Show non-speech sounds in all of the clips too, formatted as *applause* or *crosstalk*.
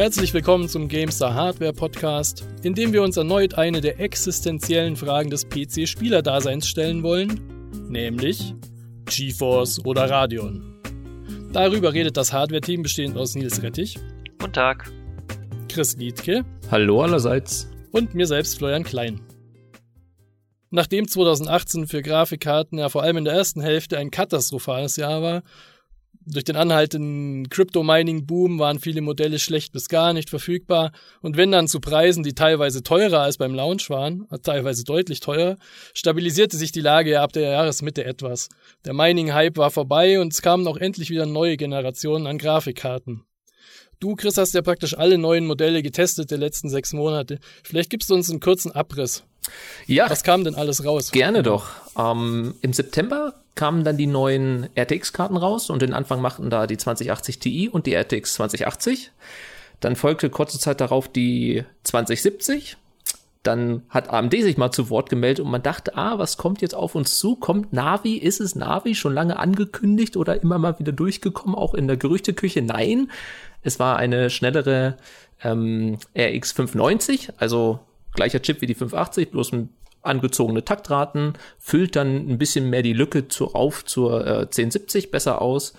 Herzlich willkommen zum GameStar Hardware Podcast, in dem wir uns erneut eine der existenziellen Fragen des PC-Spielerdaseins stellen wollen, nämlich GeForce oder Radeon. Darüber redet das Hardware-Team bestehend aus Nils Rettich. Guten Tag. Chris Liedke. Hallo allerseits. Und mir selbst Florian Klein. Nachdem 2018 für Grafikkarten ja vor allem in der ersten Hälfte ein katastrophales Jahr war, durch den anhaltenden Crypto-Mining-Boom waren viele Modelle schlecht bis gar nicht verfügbar und wenn dann zu Preisen, die teilweise teurer als beim Launch waren, teilweise deutlich teurer, stabilisierte sich die Lage ab der Jahresmitte etwas. Der Mining-Hype war vorbei und es kamen auch endlich wieder neue Generationen an Grafikkarten. Du, Chris, hast ja praktisch alle neuen Modelle getestet der letzten sechs Monate. Vielleicht gibst du uns einen kurzen Abriss. Ja. Was kam denn alles raus? Gerne doch. Ähm, Im September kamen dann die neuen RTX-Karten raus und den Anfang machten da die 2080 Ti und die RTX 2080. Dann folgte kurze Zeit darauf die 2070. Dann hat AMD sich mal zu Wort gemeldet und man dachte, ah, was kommt jetzt auf uns zu? Kommt Navi? Ist es Navi? Schon lange angekündigt oder immer mal wieder durchgekommen, auch in der Gerüchteküche? Nein, es war eine schnellere ähm, RX 590, also gleicher Chip wie die 580, bloß mit angezogene Taktraten, füllt dann ein bisschen mehr die Lücke zu, auf zur äh, 1070 besser aus.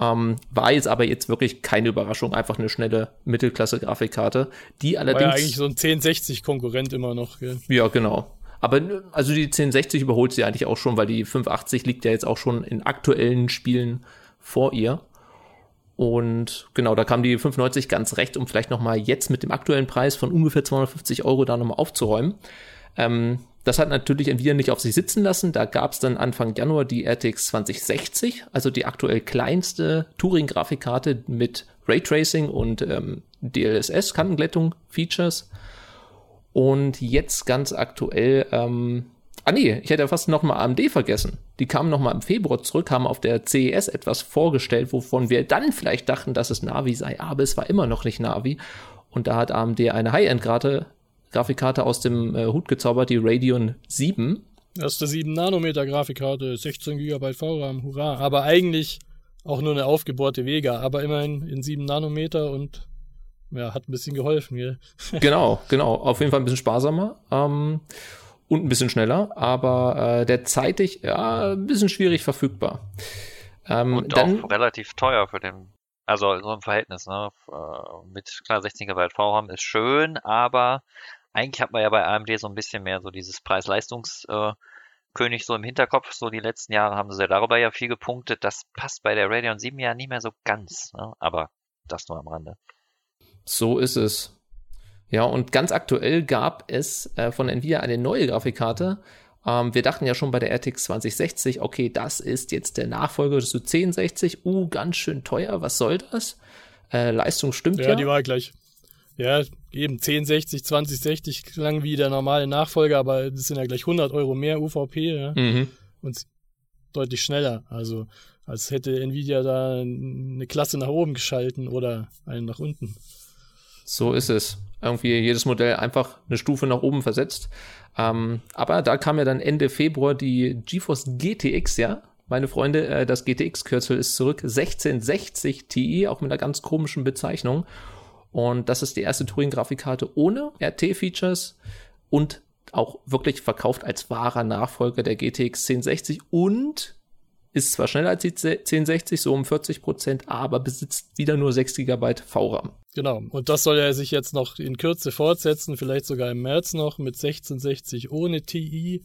Ähm, war jetzt aber jetzt wirklich keine Überraschung, einfach eine schnelle Mittelklasse-Grafikkarte, die allerdings. War ja eigentlich so ein 1060-Konkurrent immer noch. Gell? Ja, genau. Aber also die 1060 überholt sie eigentlich auch schon, weil die 580 liegt ja jetzt auch schon in aktuellen Spielen vor ihr. Und genau, da kam die 95 ganz recht, um vielleicht nochmal jetzt mit dem aktuellen Preis von ungefähr 250 Euro da nochmal aufzuräumen. Ähm, das hat natürlich Nvidia nicht auf sich sitzen lassen. Da gab es dann Anfang Januar die RTX 2060, also die aktuell kleinste Turing-Grafikkarte mit Raytracing und ähm, DLSS, Kantenglättung, Features. Und jetzt ganz aktuell ähm, Ah nee, ich hätte ja fast noch mal AMD vergessen. Die kamen noch mal im Februar zurück, haben auf der CES etwas vorgestellt, wovon wir dann vielleicht dachten, dass es Navi sei, aber es war immer noch nicht Navi. Und da hat AMD eine High-End-Grafikkarte Grafikkarte aus dem äh, Hut gezaubert, die Radeon 7. Erste 7 Nanometer Grafikkarte, 16 GB VRAM, hurra. Aber eigentlich auch nur eine aufgebohrte Vega, aber immerhin in 7 Nanometer und ja, hat ein bisschen geholfen, gell? *laughs* genau, genau. Auf jeden Fall ein bisschen sparsamer. Ähm, und ein bisschen schneller, aber äh, derzeitig ja ein bisschen schwierig verfügbar. Ähm, und dann, auch relativ teuer für den, also so ein Verhältnis, ne? Äh, mit klar 16 GB VRAM ist schön, aber eigentlich hat man ja bei AMD so ein bisschen mehr so dieses Preis-Leistungs- äh, König so im Hinterkopf, so die letzten Jahre haben sie ja darüber ja viel gepunktet. Das passt bei der Radeon 7 ja nicht mehr so ganz, ne? aber das nur am Rande. So ist es. Ja, und ganz aktuell gab es äh, von Nvidia eine neue Grafikkarte. Ähm, wir dachten ja schon bei der RTX 2060, okay, das ist jetzt der Nachfolger zu 1060. Uh, ganz schön teuer, was soll das? Äh, Leistung stimmt ja. Ja, die war gleich. Ja, eben 1060, 2060 klang wie der normale Nachfolger, aber das sind ja gleich 100 Euro mehr UVP ja? mhm. und deutlich schneller. Also als hätte Nvidia da eine Klasse nach oben geschalten oder einen nach unten. So ist es irgendwie jedes Modell einfach eine Stufe nach oben versetzt. Ähm, aber da kam ja dann Ende Februar die GeForce GTX, ja. Meine Freunde, äh, das GTX-Kürzel ist zurück. 1660 Ti, auch mit einer ganz komischen Bezeichnung. Und das ist die erste Turing-Grafikkarte ohne RT-Features und auch wirklich verkauft als wahrer Nachfolger der GTX 1060 und ist zwar schneller als die 1060, so um 40 Prozent, aber besitzt wieder nur 6 GB VRAM. Genau. Und das soll ja sich jetzt noch in Kürze fortsetzen, vielleicht sogar im März noch mit 1660 ohne TI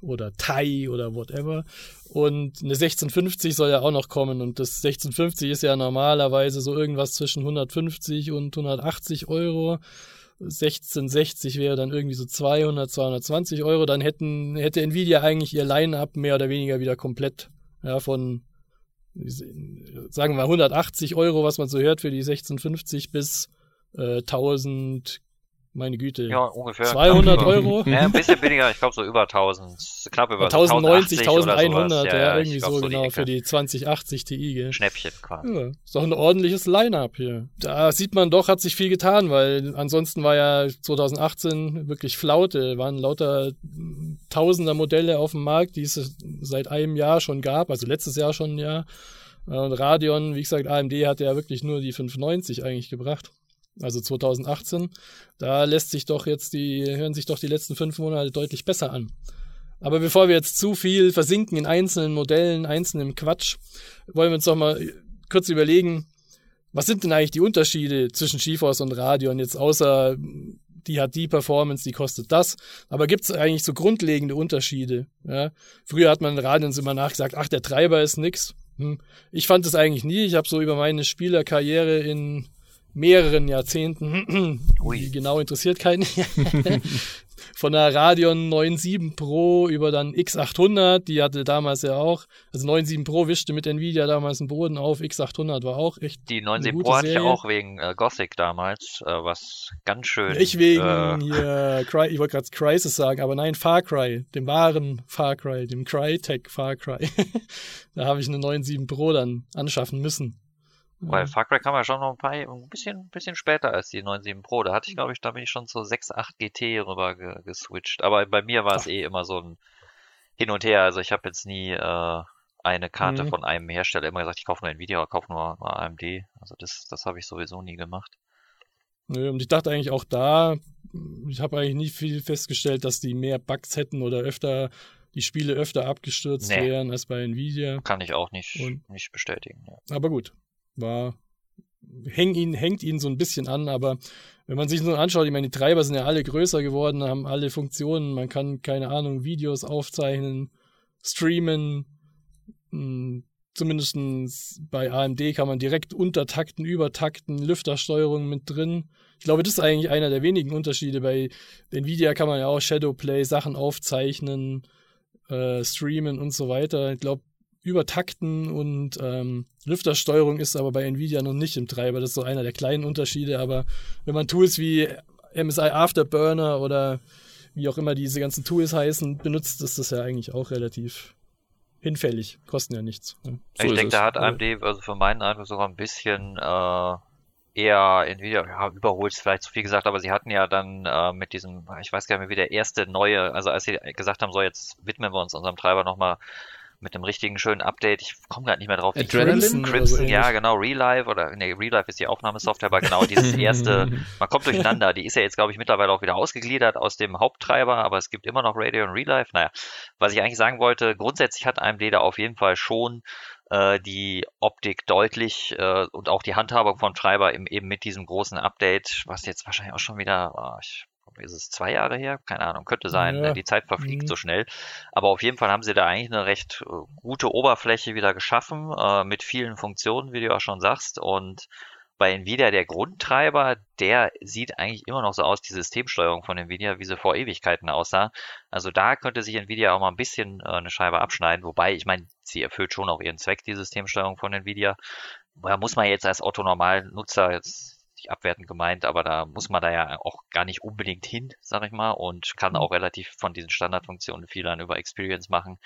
oder TI oder whatever. Und eine 1650 soll ja auch noch kommen. Und das 1650 ist ja normalerweise so irgendwas zwischen 150 und 180 Euro. 1660 wäre dann irgendwie so 200, 220 Euro. Dann hätten, hätte Nvidia eigentlich ihr Line-Up mehr oder weniger wieder komplett ja, von sagen wir 180 Euro, was man so hört für die 1650 bis äh, 1000 meine Güte. Ja, ungefähr. 200 Euro? Ja, ein bisschen weniger, ich glaube so über 1000, knapp über 1090, 1100, ja, ja, irgendwie so, so genau, für die 2080 Ti, gell. Schnäppchen quasi. Ja, ist doch ein ordentliches Line-Up hier. Da sieht man doch, hat sich viel getan, weil ansonsten war ja 2018 wirklich Flaute, waren lauter tausender Modelle auf dem Markt, die es seit einem Jahr schon gab, also letztes Jahr schon ein Jahr. Und Radeon, wie gesagt, AMD hat ja wirklich nur die 590 eigentlich gebracht. Also 2018, da lässt sich doch jetzt die, hören sich doch die letzten fünf Monate deutlich besser an. Aber bevor wir jetzt zu viel versinken in einzelnen Modellen, einzelnen Quatsch, wollen wir uns doch mal kurz überlegen, was sind denn eigentlich die Unterschiede zwischen GeForce und Radeon jetzt außer die hat die Performance, die kostet das. Aber gibt es eigentlich so grundlegende Unterschiede? Ja? Früher hat man Radeons immer nachgesagt, ach, der Treiber ist nix. Hm. Ich fand das eigentlich nie. Ich habe so über meine Spielerkarriere in mehreren Jahrzehnten, *clears throat* die genau interessiert keinen, *laughs* von der Radeon 9.7 Pro über dann X800, die hatte damals ja auch, also 9.7 Pro wischte mit Nvidia damals den Boden auf, X800 war auch echt Die 9.7 Pro hatte ich ja auch wegen äh, Gothic damals, äh, was ganz schön... Ich wegen äh, hier, Cry, ich wollte gerade Crisis sagen, aber nein, Far Cry, dem wahren Far Cry, dem Crytek Far Cry. *laughs* da habe ich eine 9.7 Pro dann anschaffen müssen. Weil Far Cry kam ja schon noch ein paar, ein bisschen, ein bisschen später als die 9.7 Pro. Da hatte ich, glaube ich, da bin ich schon zu 6.8 GT rüber ge geswitcht. Aber bei mir war es eh immer so ein Hin und Her. Also ich habe jetzt nie äh, eine Karte mhm. von einem Hersteller immer gesagt, ich kaufe nur Nvidia oder kaufe nur, nur AMD. Also das, das habe ich sowieso nie gemacht. Nö, und ich dachte eigentlich auch da, ich habe eigentlich nie viel festgestellt, dass die mehr Bugs hätten oder öfter die Spiele öfter abgestürzt nee. wären als bei Nvidia. Kann ich auch nicht, und, nicht bestätigen. Ja. Aber gut, war, häng ihn, hängt ihn so ein bisschen an, aber wenn man sich so anschaut, ich meine, die Treiber sind ja alle größer geworden, haben alle Funktionen, man kann, keine Ahnung, Videos aufzeichnen, streamen, hm, zumindest bei AMD kann man direkt untertakten, übertakten, Lüftersteuerung mit drin. Ich glaube, das ist eigentlich einer der wenigen Unterschiede. Bei Nvidia kann man ja auch Shadowplay, Sachen aufzeichnen, äh, streamen und so weiter. Ich glaube, Übertakten und ähm, Lüftersteuerung ist aber bei Nvidia noch nicht im Treiber. Das ist so einer der kleinen Unterschiede. Aber wenn man Tools wie MSI Afterburner oder wie auch immer diese ganzen Tools heißen, benutzt, ist das ja eigentlich auch relativ hinfällig. Kosten ja nichts. Ja. So ich denke, da hat AMD also für meinen Eindruck sogar ein bisschen äh, eher Nvidia, ja, überholt ist vielleicht zu viel gesagt, aber sie hatten ja dann äh, mit diesem, ich weiß gar nicht mehr, wie der erste neue, also als sie gesagt haben, so jetzt widmen wir uns unserem Treiber nochmal mit einem richtigen schönen Update. Ich komme gerade nicht mehr drauf. Adrenaline? Crimson, Crimson so ja, genau, Relive oder nee, Relive ist die Aufnahmesoftware, aber genau dieses *laughs* erste, man kommt durcheinander. Die ist ja jetzt, glaube ich, mittlerweile auch wieder ausgegliedert aus dem Haupttreiber, aber es gibt immer noch Radio und Relive. Naja, was ich eigentlich sagen wollte, grundsätzlich hat AMD da auf jeden Fall schon äh, die Optik deutlich äh, und auch die Handhabung von Treiber im, eben mit diesem großen Update, was jetzt wahrscheinlich auch schon wieder, oh, ich ist es zwei Jahre her? Keine Ahnung, könnte sein. Ja. Die Zeit verfliegt mhm. so schnell. Aber auf jeden Fall haben sie da eigentlich eine recht äh, gute Oberfläche wieder geschaffen, äh, mit vielen Funktionen, wie du auch schon sagst. Und bei Nvidia der Grundtreiber, der sieht eigentlich immer noch so aus, die Systemsteuerung von Nvidia, wie sie vor Ewigkeiten aussah. Also da könnte sich Nvidia auch mal ein bisschen äh, eine Scheibe abschneiden. Wobei, ich meine, sie erfüllt schon auch ihren Zweck, die Systemsteuerung von Nvidia. Da muss man jetzt als Otto-Normal-Nutzer jetzt nicht abwertend gemeint, aber da muss man da ja auch gar nicht unbedingt hin, sag ich mal, und kann mhm. auch relativ von diesen Standardfunktionen viel dann über Experience machen.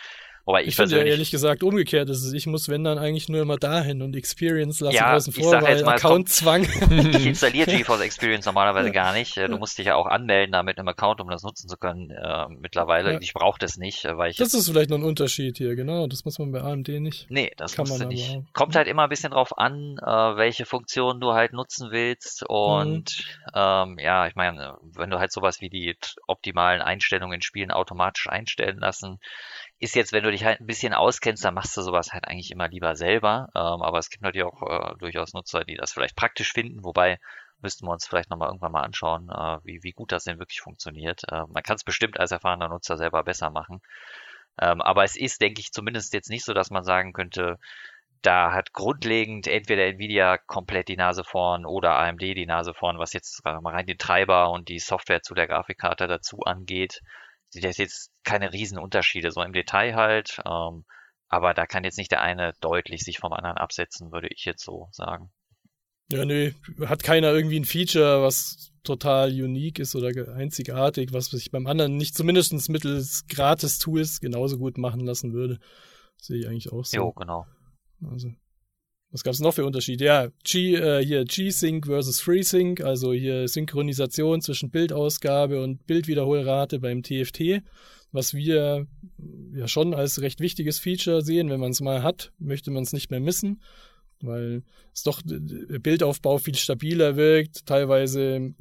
Wobei ich, ich finde ja ehrlich gesagt umgekehrt ist es. Ich muss, wenn dann eigentlich nur immer dahin und Experience lassen ja, außen vor, weil Account-Zwang. Ich installiere *laughs* GeForce Experience normalerweise ja. gar nicht. Du musst dich ja auch anmelden da mit einem Account, um das nutzen zu können äh, mittlerweile. Ja. Ich brauche das nicht, äh, weil ich... Das ist vielleicht noch ein Unterschied hier, genau. Das muss man bei AMD nicht. Nee, das kann man nicht. Auch. Kommt halt immer ein bisschen drauf an, äh, welche Funktionen du halt nutzen willst und mhm. ähm, ja, ich meine, wenn du halt sowas wie die optimalen Einstellungen in Spielen automatisch einstellen lassen, ist jetzt, wenn du dich halt ein bisschen auskennst, dann machst du sowas halt eigentlich immer lieber selber. Ähm, aber es gibt natürlich auch äh, durchaus Nutzer, die das vielleicht praktisch finden, wobei müssten wir uns vielleicht nochmal irgendwann mal anschauen, äh, wie, wie gut das denn wirklich funktioniert. Äh, man kann es bestimmt als erfahrener Nutzer selber besser machen. Ähm, aber es ist, denke ich, zumindest jetzt nicht so, dass man sagen könnte, da hat grundlegend entweder Nvidia komplett die Nase vorn oder AMD die Nase vorn, was jetzt mal rein den Treiber und die Software zu der Grafikkarte dazu angeht sind das jetzt keine Riesenunterschiede, so im Detail halt. Ähm, aber da kann jetzt nicht der eine deutlich sich vom anderen absetzen, würde ich jetzt so sagen. Ja, nee, hat keiner irgendwie ein Feature, was total unique ist oder einzigartig, was sich beim anderen nicht zumindest mittels Gratis-Tools genauso gut machen lassen würde. Sehe ich eigentlich auch so. Jo, genau. Also, was gab es noch für Unterschiede? Ja, G, äh, hier G-Sync versus FreeSync, also hier Synchronisation zwischen Bildausgabe und Bildwiederholrate beim TFT, was wir ja schon als recht wichtiges Feature sehen. Wenn man es mal hat, möchte man es nicht mehr missen. weil es doch Bildaufbau viel stabiler wirkt, teilweise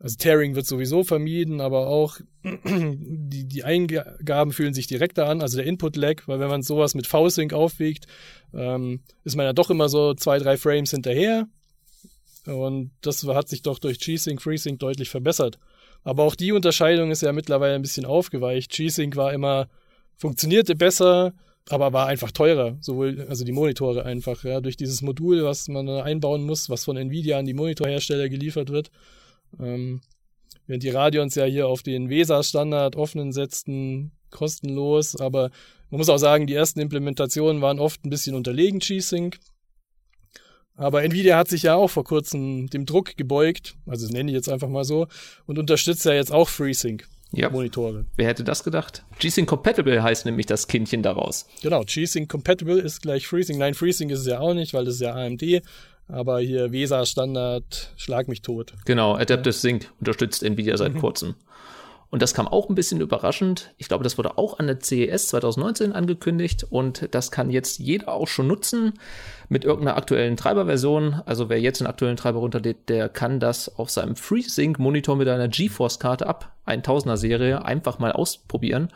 also Tearing wird sowieso vermieden, aber auch *clears throat* die, die Eingaben fühlen sich direkter an, also der Input-Lag, weil wenn man sowas mit V-Sync aufwiegt, ähm, ist man ja doch immer so zwei, drei Frames hinterher. Und das hat sich doch durch G-Sync, FreeSync deutlich verbessert. Aber auch die Unterscheidung ist ja mittlerweile ein bisschen aufgeweicht. G-Sync war immer, funktionierte besser, aber war einfach teurer. Sowohl, also die Monitore einfach, ja, durch dieses Modul, was man einbauen muss, was von Nvidia an die Monitorhersteller geliefert wird. Ähm, während die Radions ja hier auf den VESA-Standard offenen setzten, kostenlos, aber man muss auch sagen, die ersten Implementationen waren oft ein bisschen unterlegen G-Sync. Aber Nvidia hat sich ja auch vor kurzem dem Druck gebeugt, also das nenne ich jetzt einfach mal so, und unterstützt ja jetzt auch FreeSync. Ja. Monitore. Wer hätte das gedacht? G-Sync Compatible heißt nämlich das Kindchen daraus. Genau, G-Sync Compatible ist gleich FreeSync. Nein, FreeSync ist es ja auch nicht, weil das ist ja AMD. Aber hier VESA Standard, schlag mich tot. Genau, Adaptive Sync unterstützt Nvidia seit mhm. kurzem. Und das kam auch ein bisschen überraschend. Ich glaube, das wurde auch an der CES 2019 angekündigt und das kann jetzt jeder auch schon nutzen mit irgendeiner aktuellen Treiberversion. Also wer jetzt einen aktuellen Treiber runterlädt, der kann das auf seinem FreeSync Monitor mit einer GeForce Karte ab 1000er Serie einfach mal ausprobieren.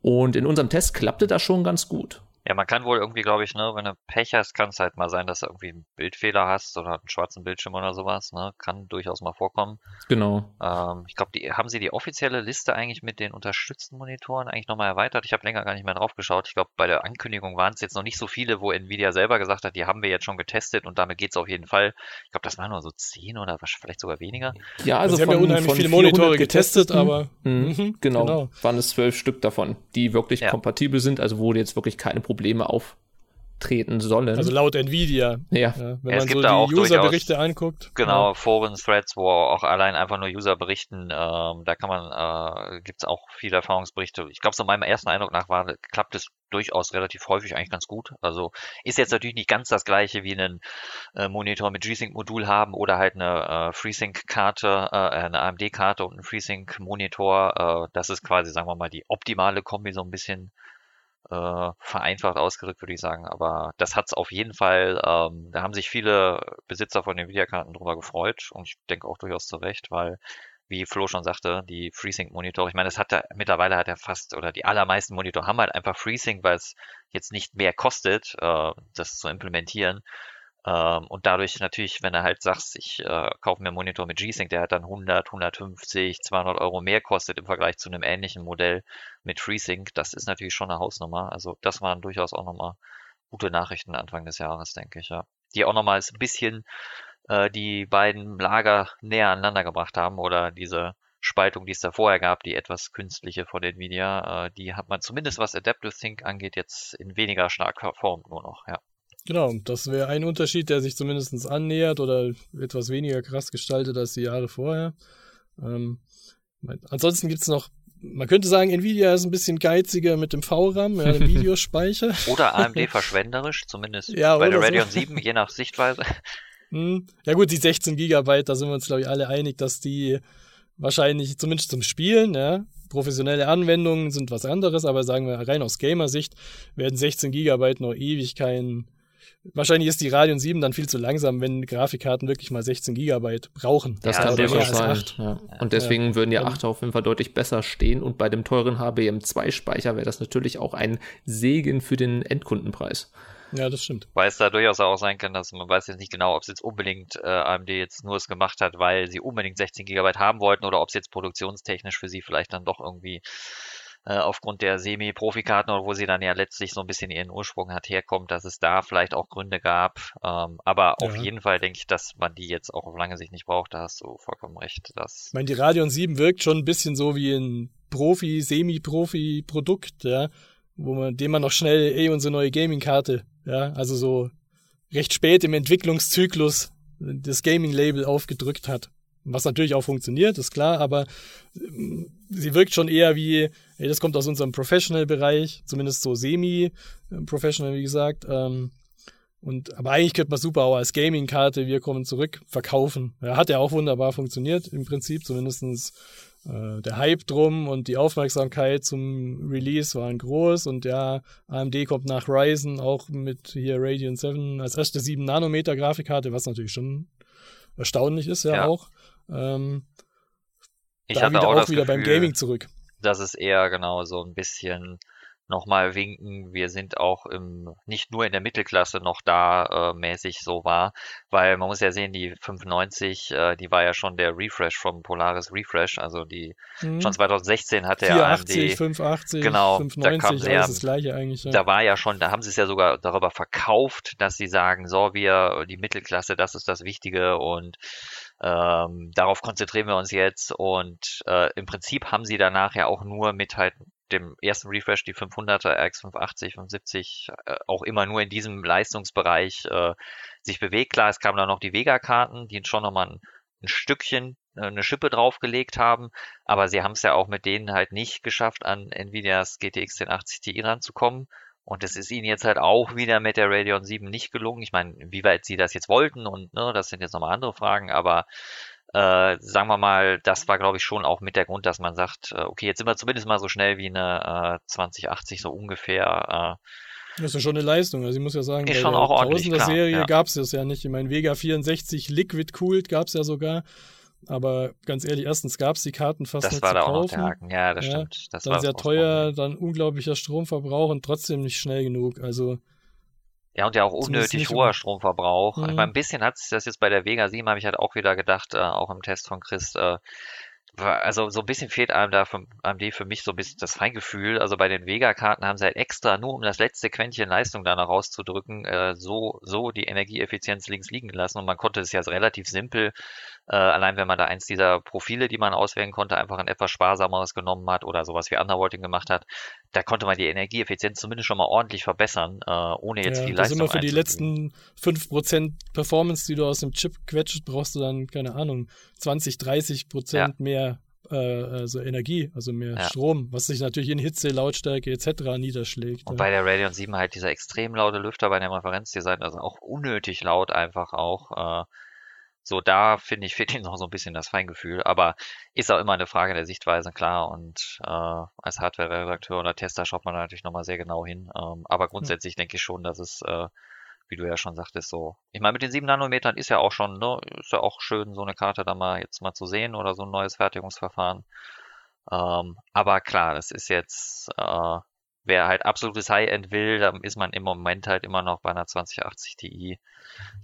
Und in unserem Test klappte das schon ganz gut. Ja, man kann wohl irgendwie, glaube ich, ne, wenn du Pech hast, kann es halt mal sein, dass du irgendwie einen Bildfehler hast oder einen schwarzen Bildschirm oder sowas, ne? Kann durchaus mal vorkommen. Genau. Ähm, ich glaube, die haben sie die offizielle Liste eigentlich mit den unterstützten Monitoren eigentlich nochmal erweitert. Ich habe länger gar nicht mehr drauf geschaut. Ich glaube, bei der Ankündigung waren es jetzt noch nicht so viele, wo Nvidia selber gesagt hat, die haben wir jetzt schon getestet und damit geht's auf jeden Fall. Ich glaube, das waren nur so zehn oder vielleicht sogar weniger. Ja, also, also sie von, haben ja unheimlich viele Monitore getestet, aber mhm, mhm, genau, genau, waren es zwölf Stück davon, die wirklich ja. kompatibel sind, also wo jetzt wirklich keine Probleme Probleme auftreten sollen. Also laut Nvidia. Ja. ja wenn ja, man so die Userberichte anguckt. Genau, ja. Foren-Threads, wo auch allein einfach nur User berichten, ähm, da kann man, äh, gibt es auch viele Erfahrungsberichte. Ich glaube, so meinem ersten Eindruck nach war, klappt es durchaus relativ häufig eigentlich ganz gut. Also ist jetzt natürlich nicht ganz das gleiche wie einen äh, Monitor mit G-Sync-Modul haben oder halt eine äh, FreeSync-Karte, äh, eine AMD-Karte und ein FreeSync-Monitor. Äh, das ist quasi, sagen wir mal, die optimale Kombi so ein bisschen äh, vereinfacht ausgedrückt, würde ich sagen. Aber das hat es auf jeden Fall, ähm, da haben sich viele Besitzer von den Videokarten drüber gefreut und ich denke auch durchaus zu Recht, weil wie Flo schon sagte, die FreeSync-Monitore, ich meine, das hat er, mittlerweile hat er fast, oder die allermeisten Monitore haben halt einfach FreeSync, weil es jetzt nicht mehr kostet, äh, das zu implementieren. Ähm, und dadurch natürlich, wenn er halt sagt, ich äh, kaufe mir einen Monitor mit G-Sync, der hat dann 100, 150, 200 Euro mehr kostet im Vergleich zu einem ähnlichen Modell mit FreeSync, das ist natürlich schon eine Hausnummer. Also das waren durchaus auch nochmal gute Nachrichten Anfang des Jahres, denke ich, ja. Die auch nochmal ein bisschen äh, die beiden Lager näher aneinander gebracht haben oder diese Spaltung, die es da vorher gab, die etwas künstliche von Nvidia, äh, die hat man zumindest was Adaptive Sync angeht, jetzt in weniger starker Form nur noch, ja. Genau, das wäre ein Unterschied, der sich zumindest annähert oder etwas weniger krass gestaltet als die Jahre vorher. Ähm, ansonsten gibt's noch, man könnte sagen, Nvidia ist ein bisschen geiziger mit dem VRAM, ja, dem *laughs* Videospeicher. oder *laughs* AMD verschwenderisch, zumindest ja, bei der Radeon so. 7, je nach Sichtweise. Hm. Ja gut, die 16 Gigabyte, da sind wir uns, glaube ich, alle einig, dass die wahrscheinlich, zumindest zum Spielen, ja, professionelle Anwendungen sind was anderes, aber sagen wir rein aus Gamer-Sicht werden 16 Gigabyte noch ewig kein Wahrscheinlich ist die Radeon 7 dann viel zu langsam, wenn Grafikkarten wirklich mal 16 Gigabyte brauchen. Das ja, kann durchaus sein. Ja. Und deswegen ja. würden die 8 auf jeden Fall deutlich besser stehen. Und bei dem teuren HBM2-Speicher wäre das natürlich auch ein Segen für den Endkundenpreis. Ja, das stimmt. Weil es da durchaus auch sein kann, dass man weiß jetzt nicht genau, ob es jetzt unbedingt äh, AMD jetzt nur es gemacht hat, weil sie unbedingt 16 Gigabyte haben wollten oder ob es jetzt produktionstechnisch für sie vielleicht dann doch irgendwie äh, aufgrund der Semi-Profi-Karten oder wo sie dann ja letztlich so ein bisschen ihren Ursprung hat herkommt, dass es da vielleicht auch Gründe gab. Ähm, aber ja. auf jeden Fall denke ich, dass man die jetzt auch auf lange Sicht nicht braucht. Da hast du vollkommen recht. Dass ich meine, die Radeon 7 wirkt schon ein bisschen so wie ein Profi, Semi-Profi-Produkt, ja, wo man, dem man noch schnell, ey, unsere neue Gaming-Karte, ja, also so recht spät im Entwicklungszyklus das Gaming-Label aufgedrückt hat. Was natürlich auch funktioniert, ist klar, aber ähm, sie wirkt schon eher wie, das kommt aus unserem Professional-Bereich, zumindest so semi-professional, wie gesagt. Ähm, und, aber eigentlich könnte man super auch als Gaming-Karte, wir kommen zurück, verkaufen. Ja, hat ja auch wunderbar funktioniert, im Prinzip, zumindestens äh, der Hype drum und die Aufmerksamkeit zum Release waren groß und ja, AMD kommt nach Ryzen auch mit hier Radeon 7 als erste 7 Nanometer Grafikkarte, was natürlich schon erstaunlich ist ja, ja. auch. Ähm, ich hatte auch, auch wieder Gefühl, beim Gaming zurück. Das ist eher genau so ein bisschen nochmal winken, wir sind auch im, nicht nur in der Mittelklasse noch da äh, mäßig so war, weil man muss ja sehen, die 95, äh, die war ja schon der Refresh vom Polaris Refresh, also die mhm. schon 2016 hatte 480, AMD 580, genau, 590, da das gleiche eigentlich. Ja. Da war ja schon, da haben sie es ja sogar darüber verkauft, dass sie sagen, so wir die Mittelklasse, das ist das Wichtige und ähm, darauf konzentrieren wir uns jetzt und äh, im Prinzip haben sie danach ja auch nur mit halt dem ersten Refresh die 500er, RX 580, 570 äh, auch immer nur in diesem Leistungsbereich äh, sich bewegt. Klar, es kamen dann noch die Vega-Karten, die schon nochmal ein, ein Stückchen äh, eine Schippe draufgelegt haben, aber sie haben es ja auch mit denen halt nicht geschafft, an Nvidias GTX 1080 Ti ranzukommen. Und es ist ihnen jetzt halt auch wieder mit der Radeon 7 nicht gelungen. Ich meine, wie weit sie das jetzt wollten und ne, das sind jetzt nochmal andere Fragen, aber äh, sagen wir mal, das war, glaube ich, schon auch mit der Grund, dass man sagt, äh, okay, jetzt sind wir zumindest mal so schnell wie eine äh, 2080 so ungefähr. Äh, das ist ja schon eine Leistung. Also ich muss ja sagen, ist bei schon der auch ordentlich, Serie ja. gab es das ja nicht. Ich meine, Vega 64 Liquid Cooled gab es ja sogar. Aber ganz ehrlich, erstens gab es die Karten fast das nicht war zu da kaufen. Auch noch der Haken. Ja, das ja, stimmt. Das dann war sehr teuer, dann unglaublicher Stromverbrauch und trotzdem nicht schnell genug. Also ja, und ja auch unnötig hoher Stromverbrauch. Mhm. Ich meine, ein bisschen hat sich das jetzt bei der Vega 7, habe ich halt auch wieder gedacht, äh, auch im Test von Chris, äh, also so ein bisschen fehlt einem da für AMD für mich so ein bisschen das Feingefühl. Also bei den Vega-Karten haben sie halt extra, nur um das letzte Quäntchen Leistung da noch rauszudrücken, äh, so, so die Energieeffizienz links liegen lassen. Und man konnte es ja relativ simpel, äh, allein wenn man da eins dieser Profile, die man auswählen konnte, einfach ein etwas sparsameres genommen hat oder sowas wie Undervolting gemacht hat, da konnte man die Energieeffizienz zumindest schon mal ordentlich verbessern, äh, ohne jetzt ja, viel Leistung. Immer für die letzten 5% Performance, die du aus dem Chip quetscht, brauchst du dann, keine Ahnung, 20, 30% ja. mehr äh, also Energie, also mehr ja. Strom, was sich natürlich in Hitze, Lautstärke etc. niederschlägt. Und ja. bei der Radeon 7 halt dieser extrem laute Lüfter bei dem Referenzdesign, also auch unnötig laut einfach auch. So, da finde ich, *laughs* fehlt ihm noch so ein bisschen das Feingefühl, aber ist auch immer eine Frage der Sichtweise, klar. Und äh, als Hardware-Redakteur oder Tester schaut man natürlich nochmal sehr genau hin. Ähm, aber grundsätzlich denke ich schon, dass es, äh, wie du ja schon sagtest, so. Ich meine, mit den 7 Nanometern ist ja auch schon, ne, ist ja auch schön, so eine Karte da mal jetzt mal zu sehen oder so ein neues Fertigungsverfahren. Ähm, aber klar, das ist jetzt, äh, wer halt absolutes High-End will, dann ist man im Moment halt immer noch bei einer 2080 Ti,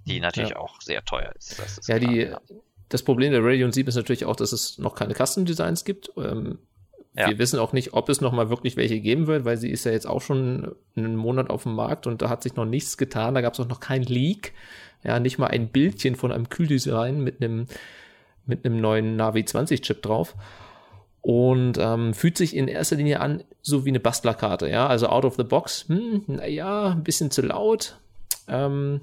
die natürlich ja. auch sehr teuer ist. ist ja, klar, die, ja. das Problem der Radeon 7 ist natürlich auch, dass es noch keine Custom-Designs gibt. Ähm, ja. Wir wissen auch nicht, ob es noch mal wirklich welche geben wird, weil sie ist ja jetzt auch schon einen Monat auf dem Markt und da hat sich noch nichts getan. Da gab es auch noch kein Leak. Ja, nicht mal ein Bildchen von einem Kühldesign mit einem mit einem neuen Navi 20 Chip drauf und ähm, fühlt sich in erster Linie an so wie eine Bastlerkarte, ja, also out of the box, hm, naja, ein bisschen zu laut, ähm,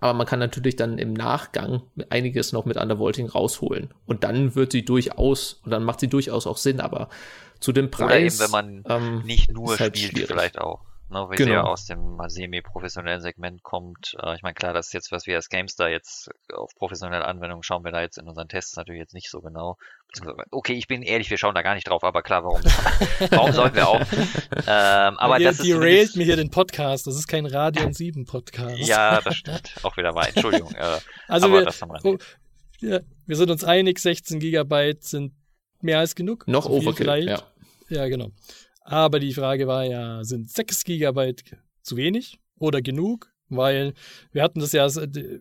aber man kann natürlich dann im Nachgang einiges noch mit Undervolting rausholen und dann wird sie durchaus, und dann macht sie durchaus auch Sinn, aber zu dem Preis. Oder eben, wenn man ähm, nicht nur halt spielt, schwierig. vielleicht auch ne, wie genau. sie ja aus dem semi-professionellen Segment kommt. Äh, ich meine, klar, das ist jetzt, was wir als Gamestar jetzt auf professionelle Anwendungen schauen wir da jetzt in unseren Tests natürlich jetzt nicht so genau. Okay, ich bin ehrlich, wir schauen da gar nicht drauf, aber klar, warum, *laughs* warum sollten wir auch? Ähm, aber ihr, das die railt mir hier den Podcast, das ist kein Radion 7 Podcast. ja, das stimmt. Auch wieder wahr, Entschuldigung. Äh, also wir, oh, ja, wir sind uns einig, 16 Gigabyte sind mehr als genug. Noch Overkill, ja. Ja, genau. Aber die Frage war ja, sind 6 GB zu wenig oder genug? Weil wir hatten das ja,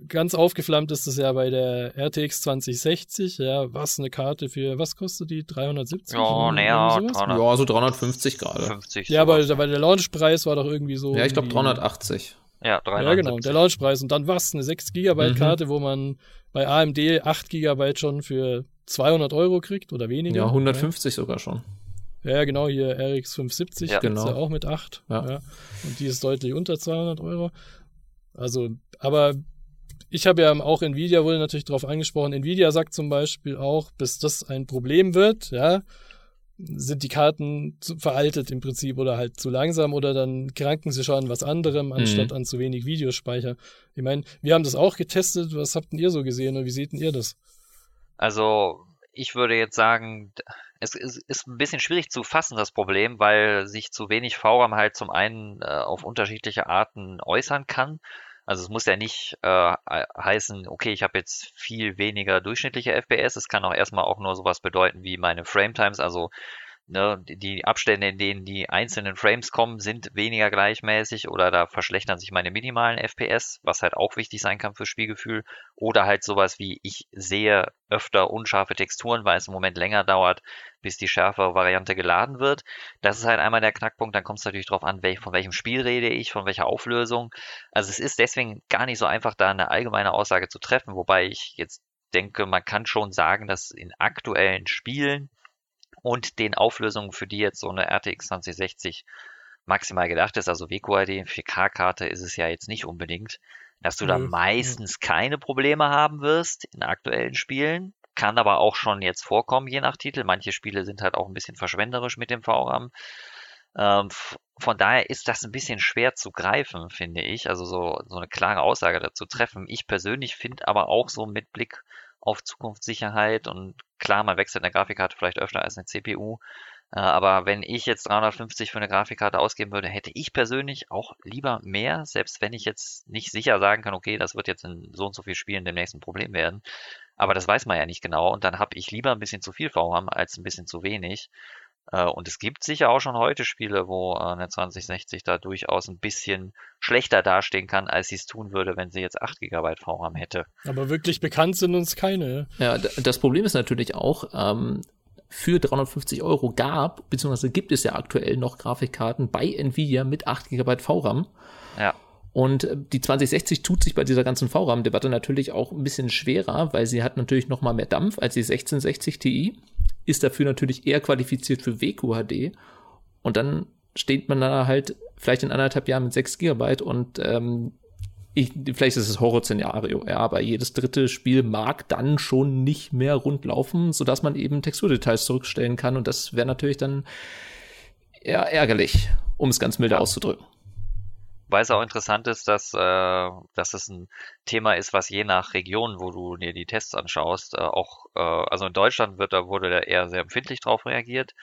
ganz aufgeflammt ist das ja bei der RTX 2060, ja, was eine Karte für, was kostet die? 370? Ja, naja, ja, so 350 gerade. 50 ja, aber weil der Launchpreis war doch irgendwie so. Ja, ich glaube 380. Ja, 370. Ja, genau, der Launchpreis. Und dann was, eine 6 GB Karte, mhm. wo man bei AMD 8 GB schon für 200 Euro kriegt oder weniger. Ja, 150 ja. sogar schon. Ja, genau, hier RX 570 ja, genau. ja auch mit 8. Ja. ja. Und die ist deutlich unter 200 Euro. Also, aber ich habe ja auch Nvidia wurde natürlich darauf angesprochen. Nvidia sagt zum Beispiel auch, bis das ein Problem wird, ja, sind die Karten zu, veraltet im Prinzip oder halt zu langsam oder dann kranken sie schon an was anderem, anstatt mhm. an zu wenig Videospeicher. Ich meine, wir haben das auch getestet. Was habt denn ihr so gesehen und wie seht denn ihr das? Also, ich würde jetzt sagen, es ist, ist ein bisschen schwierig zu fassen, das Problem, weil sich zu wenig VRAM halt zum einen äh, auf unterschiedliche Arten äußern kann. Also es muss ja nicht äh, heißen, okay, ich habe jetzt viel weniger durchschnittliche FPS. Es kann auch erstmal auch nur sowas bedeuten wie meine Frame Times, also Ne, die Abstände, in denen die einzelnen Frames kommen, sind weniger gleichmäßig oder da verschlechtern sich meine minimalen FPS, was halt auch wichtig sein kann fürs Spielgefühl. Oder halt sowas wie, ich sehe öfter unscharfe Texturen, weil es im Moment länger dauert, bis die schärfere Variante geladen wird. Das ist halt einmal der Knackpunkt. Dann kommt es natürlich darauf an, von welchem Spiel rede ich, von welcher Auflösung. Also es ist deswegen gar nicht so einfach, da eine allgemeine Aussage zu treffen, wobei ich jetzt denke, man kann schon sagen, dass in aktuellen Spielen und den Auflösungen, für die jetzt so eine RTX 2060 maximal gedacht ist, also WQID, 4K-Karte ist es ja jetzt nicht unbedingt, dass du da meistens keine Probleme haben wirst in aktuellen Spielen. Kann aber auch schon jetzt vorkommen, je nach Titel. Manche Spiele sind halt auch ein bisschen verschwenderisch mit dem VRAM. Ähm, von daher ist das ein bisschen schwer zu greifen, finde ich. Also so, so eine klare Aussage dazu treffen. Ich persönlich finde aber auch so mit Blick auf Zukunftssicherheit und klar, man wechselt eine Grafikkarte vielleicht öfter als eine CPU. Äh, aber wenn ich jetzt 350 für eine Grafikkarte ausgeben würde, hätte ich persönlich auch lieber mehr, selbst wenn ich jetzt nicht sicher sagen kann, okay, das wird jetzt in so und so viel Spielen demnächst ein Problem werden. Aber das weiß man ja nicht genau und dann habe ich lieber ein bisschen zu viel VRAM als ein bisschen zu wenig. Äh, und es gibt sicher auch schon heute Spiele, wo äh, eine 2060 da durchaus ein bisschen schlechter dastehen kann, als sie es tun würde, wenn sie jetzt 8 GB VRAM hätte. Aber wirklich bekannt sind uns keine. Ja, das Problem ist natürlich auch, ähm, für 350 Euro gab, beziehungsweise gibt es ja aktuell noch Grafikkarten bei Nvidia mit 8 GB VRAM. Ja. Und äh, die 2060 tut sich bei dieser ganzen VRAM-Debatte natürlich auch ein bisschen schwerer, weil sie hat natürlich noch mal mehr Dampf als die 1660 Ti ist dafür natürlich eher qualifiziert für WQHD. Und dann steht man da halt vielleicht in anderthalb Jahren mit 6 Gigabyte und ähm, ich, vielleicht ist es Horrorszenario, ja, aber jedes dritte Spiel mag dann schon nicht mehr rund laufen, sodass man eben Texturdetails zurückstellen kann und das wäre natürlich dann eher ärgerlich, um es ganz milde ja. auszudrücken. Weil es auch interessant ist, dass, äh, dass es ein Thema ist, was je nach Region, wo du dir die Tests anschaust, äh, auch, äh, also in Deutschland wird da wurde da eher sehr empfindlich drauf reagiert,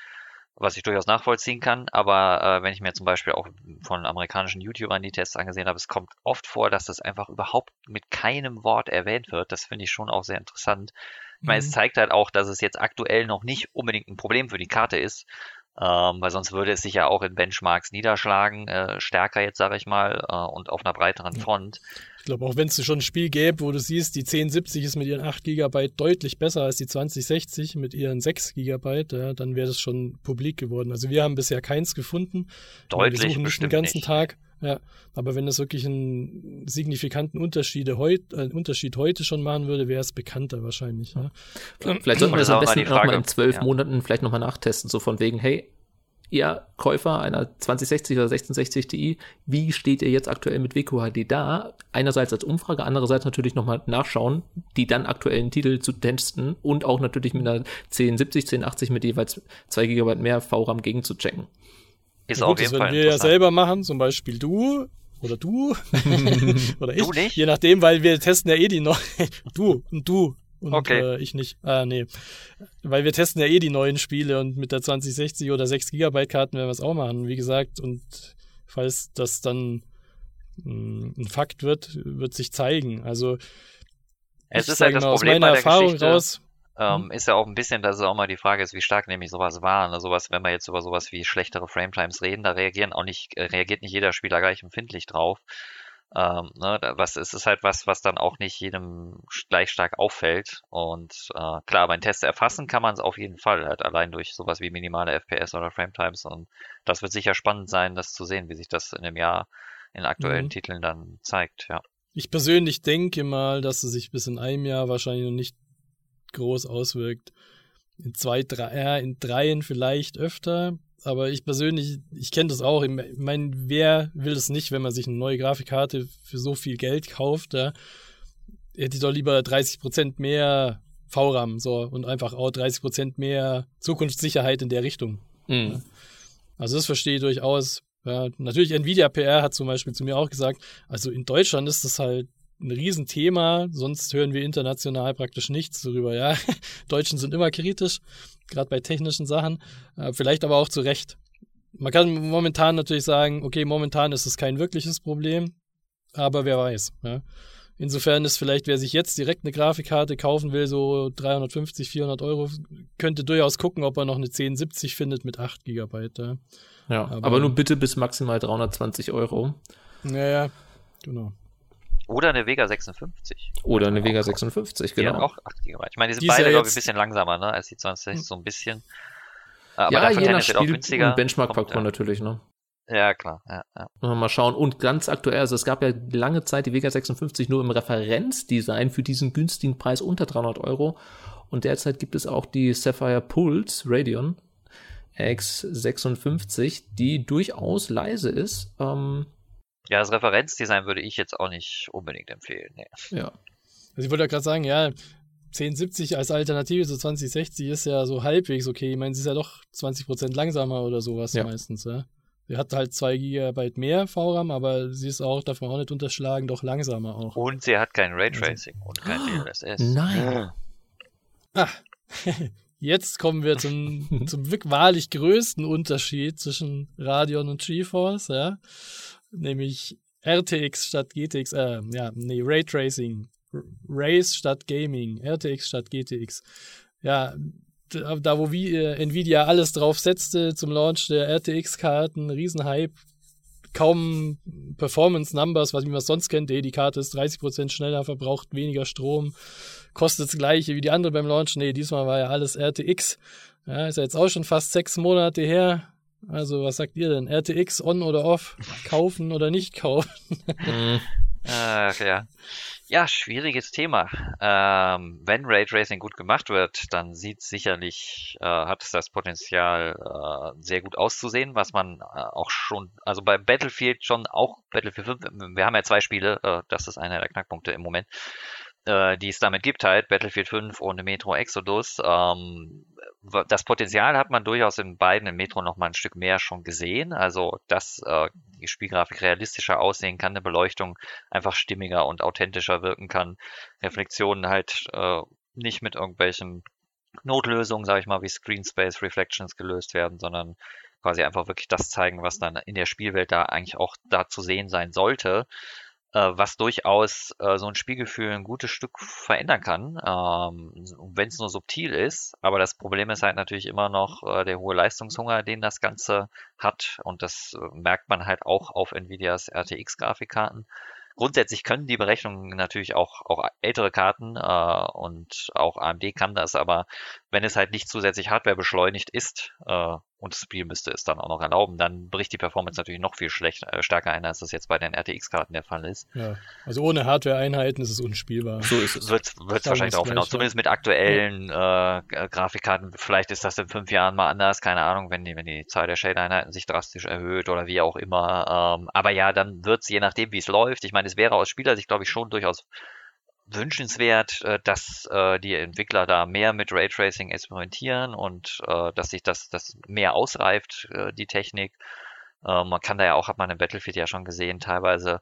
was ich durchaus nachvollziehen kann. Aber äh, wenn ich mir zum Beispiel auch von amerikanischen YouTubern die Tests angesehen habe, es kommt oft vor, dass das einfach überhaupt mit keinem Wort erwähnt wird. Das finde ich schon auch sehr interessant. Ich meine, es mhm. zeigt halt auch, dass es jetzt aktuell noch nicht unbedingt ein Problem für die Karte ist, ähm, weil sonst würde es sich ja auch in Benchmarks niederschlagen, äh, stärker jetzt sage ich mal, äh, und auf einer breiteren Front. Ich glaube, auch wenn es schon ein Spiel gäbe, wo du siehst, die 1070 ist mit ihren 8 GB deutlich besser als die 2060 mit ihren 6 GB, ja, dann wäre das schon publik geworden. Also wir haben bisher keins gefunden. Deutlich wir suchen nicht den ganzen nicht. Tag. Ja, aber wenn es wirklich einen signifikanten Unterschied, heut, äh, Unterschied heute schon machen würde, wäre es bekannter wahrscheinlich. Ja. Vielleicht sollten wir das am besten nochmal in zwölf ja. Monaten vielleicht nochmal nachtesten, so von wegen, hey, ihr Käufer einer 2060 oder 1660 Ti, wie steht ihr jetzt aktuell mit WQHD da? Einerseits als Umfrage, andererseits natürlich nochmal nachschauen, die dann aktuellen Titel zu testen und auch natürlich mit einer 1070, 1080 mit jeweils 2 GB mehr VRAM gegen zu checken. Ist ja, gut, auf jeden das Fall wir ja selber machen, zum Beispiel du oder du *laughs* oder ich. Du nicht? Je nachdem, weil wir testen ja eh die neuen. *laughs* du und du und okay. äh, ich nicht. Ah, nee. Weil wir testen ja eh die neuen Spiele und mit der 2060 oder 6 Gigabyte Karten werden wir es auch machen, wie gesagt. Und falls das dann mh, hm, ein Fakt wird, wird sich zeigen. Also es ist halt das Problem aus meiner Erfahrung Geschichte. raus ähm, mhm. ist ja auch ein bisschen, dass es auch mal die Frage ist, wie stark nämlich sowas war. Ne? Sowas, wenn wir jetzt über sowas wie schlechtere Frametimes reden, da reagieren auch nicht, äh, reagiert nicht jeder Spieler gleich empfindlich drauf. Ähm, ne, was es ist halt was, was dann auch nicht jedem gleich stark auffällt. Und äh, klar, beim Test erfassen kann man es auf jeden Fall, halt allein durch sowas wie minimale FPS oder Frametimes. Und das wird sicher spannend sein, das zu sehen, wie sich das in einem Jahr in aktuellen mhm. Titeln dann zeigt, ja. Ich persönlich denke mal, dass es sich bis in einem Jahr wahrscheinlich noch nicht groß auswirkt. In zwei, drei, ja, in dreien vielleicht öfter, aber ich persönlich, ich kenne das auch. Ich meine, wer will das nicht, wenn man sich eine neue Grafikkarte für so viel Geld kauft? Ja? Hätte ich doch lieber 30% mehr VRAM so und einfach auch 30% mehr Zukunftssicherheit in der Richtung. Mhm. Ja? Also das verstehe ich durchaus. Ja, natürlich Nvidia PR hat zum Beispiel zu mir auch gesagt, also in Deutschland ist das halt ein Riesenthema, sonst hören wir international praktisch nichts darüber. Ja, *laughs* Deutschen sind immer kritisch, gerade bei technischen Sachen, äh, vielleicht aber auch zu Recht. Man kann momentan natürlich sagen, okay, momentan ist es kein wirkliches Problem, aber wer weiß. Ja. Insofern ist vielleicht, wer sich jetzt direkt eine Grafikkarte kaufen will, so 350, 400 Euro, könnte durchaus gucken, ob er noch eine 1070 findet mit 8 GB. Ja, ja aber, aber, nur bitte bis maximal 320 Euro. Ja, ja, genau. Oder eine Vega 56. Oder eine Vega 56, genau. Die hat auch 8 GB. Ich meine, die sind die beide, ja glaube ich, ein bisschen langsamer, ne, als die 20, so ein bisschen. Aber ja, je nach Spiel auch günstiger. Und Benchmark-Faktor natürlich, ne? Ja, klar. Ja, ja. Mal schauen. Und ganz aktuell, also es gab ja lange Zeit die Vega 56 nur im Referenzdesign für diesen günstigen Preis unter 300 Euro. Und derzeit gibt es auch die Sapphire Pulse Radeon X56, die durchaus leise ist. Ähm, ja, das Referenzdesign würde ich jetzt auch nicht unbedingt empfehlen. Nee. Ja. Also ich wollte ja gerade sagen, ja, 1070 als Alternative zu 2060 ist ja so halbwegs okay. Ich meine, sie ist ja doch 20% langsamer oder sowas ja. meistens, ja. Sie hat halt 2 GB mehr VRAM, aber sie ist auch, darf man auch nicht unterschlagen, doch langsamer auch. Und sie hat kein Raytracing also. und kein DLSS. Nein. Ah, *laughs* jetzt kommen wir zum, *laughs* zum wahrlich größten Unterschied zwischen Radeon und GeForce, ja. Nämlich RTX statt GTX, äh, ja, nee, Raytracing. Race statt Gaming, RTX statt GTX. Ja, da wo wie, äh, Nvidia alles drauf setzte zum Launch der RTX-Karten, Riesenhype, kaum Performance-Numbers, was man sonst kennt. Die Karte ist 30% schneller, verbraucht weniger Strom, kostet das gleiche wie die andere beim Launch. Nee, diesmal war ja alles RTX. Ja, ist ja jetzt auch schon fast sechs Monate her. Also, was sagt ihr denn? RTX on oder off? Kaufen oder nicht kaufen? *laughs* Mhm. Ach ja. Ja, schwieriges Thema. Ähm, wenn Raytracing gut gemacht wird, dann sieht sicherlich, äh, hat es das Potenzial, äh, sehr gut auszusehen, was man äh, auch schon, also bei Battlefield schon auch, Battlefield 5, wir haben ja zwei Spiele, äh, das ist einer der Knackpunkte im Moment, äh, die es damit gibt halt, Battlefield 5 und Metro Exodus. Ähm, das Potenzial hat man durchaus in beiden im Metro noch mal ein Stück mehr schon gesehen. Also, dass äh, die Spielgrafik realistischer aussehen kann, eine Beleuchtung einfach stimmiger und authentischer wirken kann, Reflexionen halt äh, nicht mit irgendwelchen Notlösungen, sage ich mal, wie Screen Space Reflections gelöst werden, sondern quasi einfach wirklich das zeigen, was dann in der Spielwelt da eigentlich auch da zu sehen sein sollte was durchaus äh, so ein Spielgefühl ein gutes Stück verändern kann, ähm, wenn es nur subtil ist. Aber das Problem ist halt natürlich immer noch äh, der hohe Leistungshunger, den das Ganze hat. Und das äh, merkt man halt auch auf Nvidias RTX-Grafikkarten. Grundsätzlich können die Berechnungen natürlich auch, auch ältere Karten äh, und auch AMD kann das, aber wenn es halt nicht zusätzlich Hardware beschleunigt ist, äh, und das Spiel müsste es dann auch noch erlauben, dann bricht die Performance natürlich noch viel schlechter, äh, stärker ein, als das jetzt bei den RTX-Karten der Fall ist. Ja, also ohne Hardware-Einheiten ist es unspielbar. So ist es. Wird es wahrscheinlich auch, genau. Zumindest mit aktuellen äh, Grafikkarten. Vielleicht ist das in fünf Jahren mal anders, keine Ahnung, wenn die, wenn die Zahl der Shade-Einheiten sich drastisch erhöht oder wie auch immer. Ähm, aber ja, dann wird es je nachdem, wie es läuft. Ich meine, es wäre aus Spielersicht, glaube ich, schon durchaus wünschenswert, äh, dass äh, die Entwickler da mehr mit Raytracing experimentieren und äh, dass sich das, das mehr ausreift, die Technik. man kann da ja auch, hat man im Battlefield ja schon gesehen, teilweise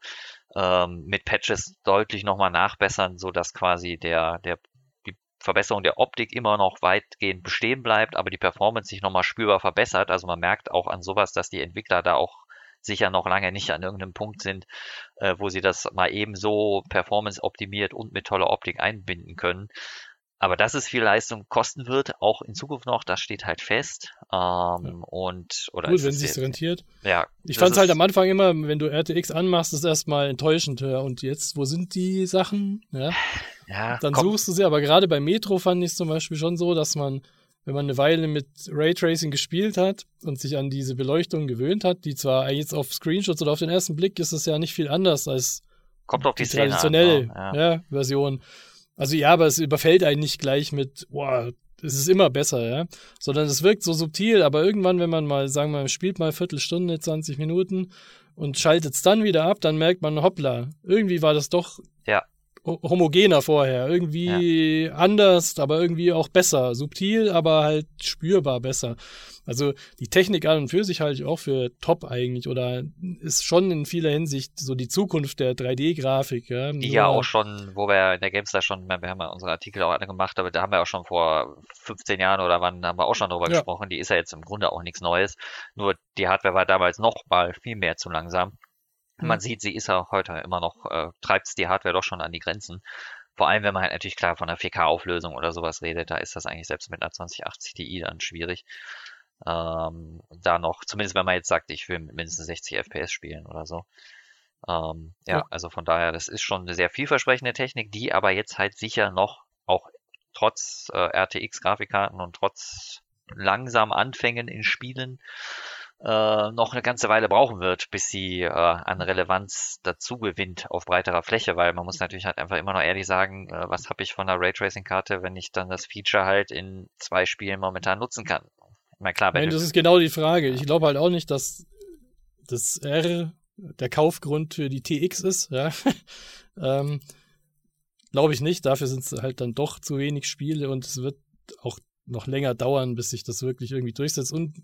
ähm, mit Patches deutlich nochmal nachbessern, so dass quasi der, der die Verbesserung der Optik immer noch weitgehend bestehen bleibt, aber die Performance sich nochmal spürbar verbessert. Also man merkt auch an sowas, dass die Entwickler da auch sicher noch lange nicht an irgendeinem Punkt sind, äh, wo sie das mal eben so performance optimiert und mit toller Optik einbinden können. Aber dass es viel Leistung kosten wird, auch in Zukunft noch, das steht halt fest. Ähm, ja. Und oder Gut, wenn es sich rentiert. Ja. Ich fand es halt am Anfang immer, wenn du RTX anmachst, ist erstmal enttäuschend. Ja. Und jetzt, wo sind die Sachen? Ja. ja Dann komm. suchst du sie. Aber gerade bei Metro fand ich es zum Beispiel schon so, dass man wenn man eine Weile mit Raytracing gespielt hat und sich an diese Beleuchtung gewöhnt hat, die zwar jetzt auf Screenshots oder auf den ersten Blick ist es ja nicht viel anders als Kommt auf die, die traditionelle an, ja. Ja, Version. Also ja, aber es überfällt einen nicht gleich mit, boah, es ist immer besser, ja. Sondern es wirkt so subtil, aber irgendwann, wenn man mal, sagen wir mal, spielt mal eine Viertelstunde, 20 Minuten und schaltet es dann wieder ab, dann merkt man, hoppla, irgendwie war das doch ja homogener vorher. Irgendwie ja. anders, aber irgendwie auch besser. Subtil, aber halt spürbar besser. Also die Technik an und für sich halte ich auch für top eigentlich oder ist schon in vieler Hinsicht so die Zukunft der 3D-Grafik. Ja. Die ja auch schon, wo wir in der GameStar schon, wir haben ja unsere Artikel auch alle gemacht, aber da haben wir auch schon vor 15 Jahren oder wann haben wir auch schon drüber ja. gesprochen. Die ist ja jetzt im Grunde auch nichts Neues. Nur die Hardware war damals noch mal viel mehr zu langsam. Man mhm. sieht, sie ist auch heute immer noch, äh, treibt die Hardware doch schon an die Grenzen. Vor allem, wenn man halt natürlich klar von einer 4K-Auflösung oder sowas redet, da ist das eigentlich selbst mit einer 2080 Ti dann schwierig. Ähm, da noch, zumindest wenn man jetzt sagt, ich will mindestens 60 FPS spielen oder so. Ähm, ja, ja, also von daher, das ist schon eine sehr vielversprechende Technik, die aber jetzt halt sicher noch auch trotz äh, RTX-Grafikkarten und trotz langsam Anfängen in Spielen äh, noch eine ganze Weile brauchen wird, bis sie äh, an Relevanz dazu gewinnt auf breiterer Fläche, weil man muss natürlich halt einfach immer noch ehrlich sagen, äh, was habe ich von der Raytracing-Karte, wenn ich dann das Feature halt in zwei Spielen momentan nutzen kann. Meine, klar, Nein, das ist genau die Frage. Ich glaube halt auch nicht, dass das R der Kaufgrund für die TX ist, ja. *laughs* ähm, glaube ich nicht. Dafür sind es halt dann doch zu wenig Spiele und es wird auch noch länger dauern, bis sich das wirklich irgendwie durchsetzt. Und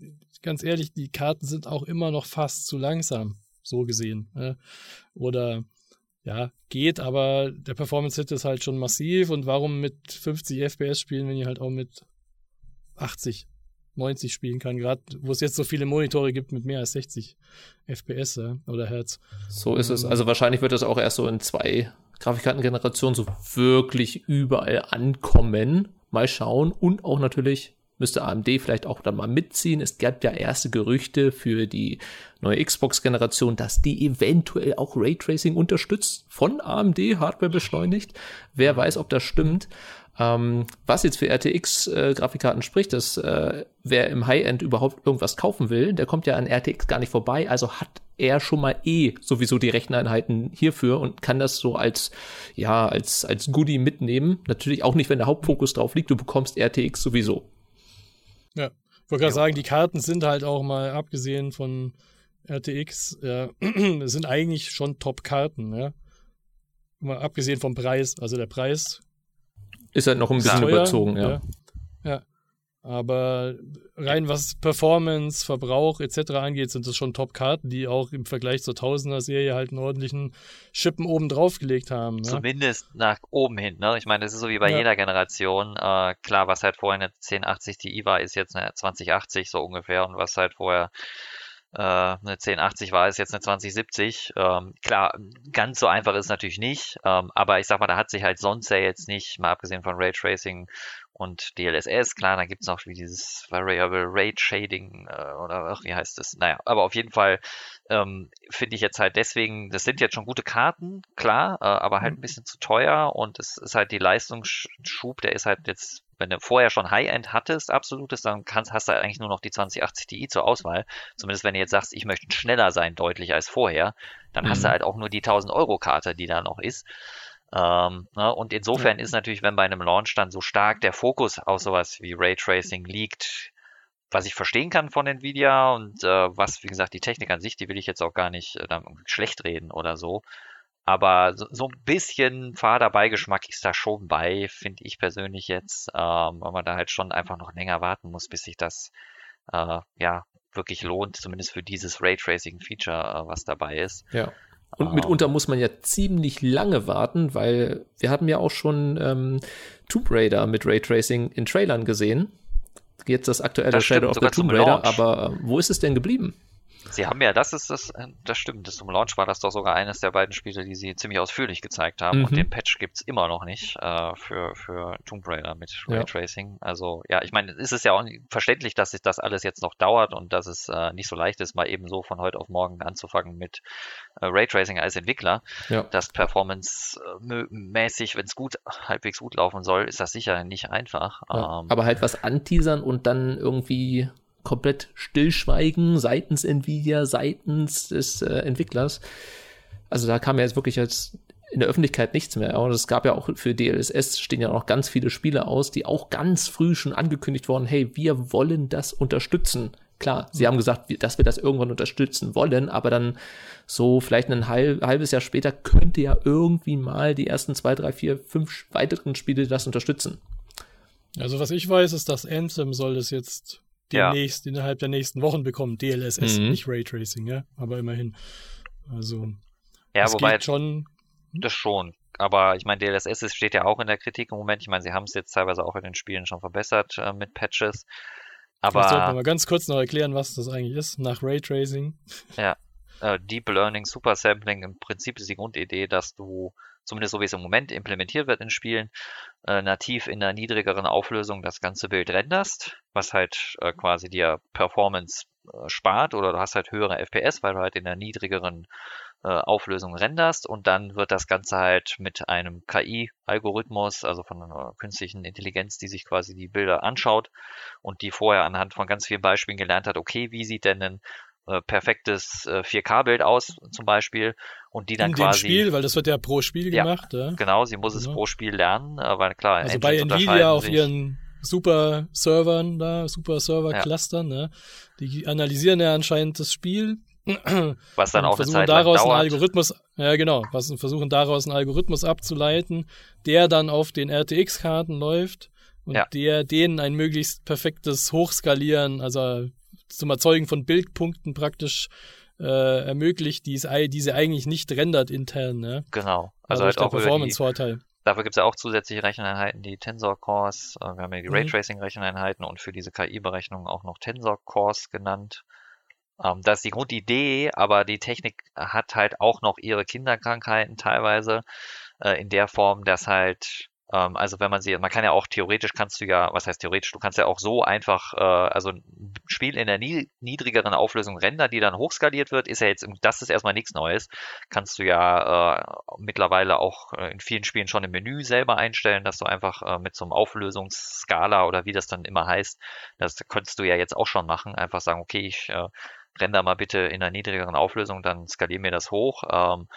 ganz ehrlich, die Karten sind auch immer noch fast zu langsam, so gesehen. Ne? Oder ja, geht, aber der Performance-Hit ist halt schon massiv. Und warum mit 50 FPS spielen, wenn ihr halt auch mit 80, 90 spielen kann, gerade wo es jetzt so viele Monitore gibt mit mehr als 60 FPS ja, oder Hertz. So ist es. Also wahrscheinlich wird das auch erst so in zwei Grafikkartengenerationen so wirklich überall ankommen. Mal schauen. Und auch natürlich müsste AMD vielleicht auch dann mal mitziehen. Es gab ja erste Gerüchte für die neue Xbox-Generation, dass die eventuell auch Raytracing unterstützt, von AMD Hardware beschleunigt. Wer weiß, ob das stimmt. Ähm, was jetzt für RTX-Grafikkarten äh, spricht, dass äh, wer im High-End überhaupt irgendwas kaufen will, der kommt ja an RTX gar nicht vorbei, also hat er schon mal eh sowieso die Recheneinheiten hierfür und kann das so als, ja, als, als Goodie mitnehmen. Natürlich auch nicht, wenn der Hauptfokus drauf liegt, du bekommst RTX sowieso. Ja, ich wollte gerade sagen, die Karten sind halt auch mal, abgesehen von RTX, ja, *clears throat* sind eigentlich schon Top-Karten, ja. Mal abgesehen vom Preis. Also der Preis ist halt noch ein bisschen teuer, überzogen, ja. ja. ja. Aber rein was Performance, Verbrauch etc. angeht, sind das schon Top-Karten, die auch im Vergleich zur Tausender-Serie halt einen ordentlichen Schippen oben drauf gelegt haben. Ne? Zumindest nach oben hin. Ne? Ich meine, das ist so wie bei ja. jeder Generation. Äh, klar, was halt vorher eine 1080 Ti war, ist jetzt eine 2080 so ungefähr. Und was halt vorher äh, eine 1080 war, ist jetzt eine 2070. Ähm, klar, ganz so einfach ist es natürlich nicht, ähm, aber ich sag mal, da hat sich halt sonst ja jetzt nicht, mal abgesehen von Raytracing und DLSS, klar, dann gibt es noch wie dieses Variable Rate Shading äh, oder ach, wie heißt das? Naja, aber auf jeden Fall ähm, finde ich jetzt halt deswegen, das sind jetzt schon gute Karten, klar, äh, aber halt ein mhm. bisschen zu teuer und es ist halt die Leistungsschub, der ist halt jetzt, wenn du vorher schon High-End hattest, absolutes, dann kannst, hast du halt eigentlich nur noch die 2080 Ti zur Auswahl. Zumindest wenn du jetzt sagst, ich möchte schneller sein, deutlich als vorher, dann mhm. hast du mhm. halt auch nur die 1000 Euro Karte, die da noch ist. Ähm, ne? Und insofern ja. ist natürlich, wenn bei einem Launch dann so stark der Fokus auf sowas wie Raytracing liegt, was ich verstehen kann von Nvidia und äh, was, wie gesagt, die Technik an sich, die will ich jetzt auch gar nicht äh, schlecht reden oder so. Aber so, so ein bisschen Fahrerbeigeschmack ist da schon bei, finde ich persönlich jetzt, ähm, weil man da halt schon einfach noch länger warten muss, bis sich das äh, ja wirklich lohnt, zumindest für dieses Raytracing-Feature, äh, was dabei ist. Ja. Und mitunter muss man ja ziemlich lange warten, weil wir haben ja auch schon ähm, Tomb Raider mit Raytracing in Trailern gesehen. Jetzt das aktuelle das Shadow of the Tomb Raider, aber äh, wo ist es denn geblieben? Sie haben ja, das ist das, äh, das stimmt, das zum Launch war das doch sogar eines der beiden Spiele, die sie ziemlich ausführlich gezeigt haben. Mhm. Und den Patch gibt's immer noch nicht äh, für, für Tomb Raider mit Raytracing. Ja. Also ja, ich meine, ist es ja auch verständlich, dass sich das alles jetzt noch dauert und dass es äh, nicht so leicht ist, mal eben so von heute auf morgen anzufangen mit äh, Raytracing als Entwickler. Ja. Das performance-mäßig, wenn es gut, halbwegs gut laufen soll, ist das sicher nicht einfach. Ja. Ähm, aber halt was anteasern und dann irgendwie komplett Stillschweigen seitens Nvidia, seitens des äh, Entwicklers. Also da kam ja jetzt wirklich jetzt in der Öffentlichkeit nichts mehr. Und es gab ja auch für DLSS stehen ja noch ganz viele Spiele aus, die auch ganz früh schon angekündigt wurden, hey, wir wollen das unterstützen. Klar, sie haben gesagt, dass wir das irgendwann unterstützen wollen, aber dann so vielleicht ein halb, halbes Jahr später könnte ja irgendwie mal die ersten zwei, drei, vier, fünf weiteren Spiele das unterstützen. Also was ich weiß, ist, dass Anthem soll das jetzt demnächst ja. innerhalb der nächsten Wochen bekommen. DLSS, mhm. nicht Raytracing, ja, aber immerhin. Also ja, wobei schon. Das schon. Aber ich meine, DLSS steht ja auch in der Kritik im Moment. Ich meine, sie haben es jetzt teilweise auch in den Spielen schon verbessert äh, mit Patches. Aber. Ich sollte mal ganz kurz noch erklären, was das eigentlich ist, nach Raytracing. Ja. Äh, Deep Learning, Super Sampling, im Prinzip ist die Grundidee, dass du, zumindest so wie es im Moment implementiert wird in Spielen, äh, nativ in einer niedrigeren Auflösung das ganze Bild renderst, was halt äh, quasi dir Performance äh, spart oder du hast halt höhere FPS, weil du halt in einer niedrigeren äh, Auflösung renderst und dann wird das Ganze halt mit einem KI-Algorithmus, also von einer künstlichen Intelligenz, die sich quasi die Bilder anschaut und die vorher anhand von ganz vielen Beispielen gelernt hat, okay, wie sieht denn ein äh, perfektes äh, 4K-Bild aus zum Beispiel und die dann In quasi... Dem Spiel, weil das wird ja pro Spiel ja, gemacht. Ja? Genau, sie muss es genau. pro Spiel lernen, äh, weil klar, Also bei Nvidia auf ihren super Servern da, super Server-Clustern, ja. ne? Die analysieren ja anscheinend das Spiel was dann auch eine Zeit daraus einen Algorithmus, ja genau, was versuchen daraus einen Algorithmus abzuleiten, der dann auf den RTX-Karten läuft und ja. der denen ein möglichst perfektes Hochskalieren, also zum Erzeugen von Bildpunkten praktisch äh, ermöglicht, die, es, die sie eigentlich nicht rendert intern. Ne? Genau. Also, also halt auch Performance-Vorteil. Dafür gibt es ja auch zusätzliche Recheneinheiten, die Tensor Cores. Äh, wir haben ja die mhm. Raytracing-Recheneinheiten und für diese KI-Berechnung auch noch Tensor Cores genannt. Ähm, das ist die Grundidee, aber die Technik hat halt auch noch ihre Kinderkrankheiten teilweise äh, in der Form, dass halt ähm, also wenn man sie, man kann ja auch theoretisch kannst du ja, was heißt theoretisch, du kannst ja auch so einfach, äh, also ein Spiel in der niedrigeren Auflösung rendern, die dann hochskaliert wird, ist ja jetzt, das ist erstmal nichts Neues. Kannst du ja äh, mittlerweile auch äh, in vielen Spielen schon im Menü selber einstellen, dass du einfach äh, mit so einem Auflösungsskala oder wie das dann immer heißt, das könntest du ja jetzt auch schon machen, einfach sagen, okay, ich äh, render mal bitte in einer niedrigeren Auflösung, dann skaliere mir das hoch. Ähm,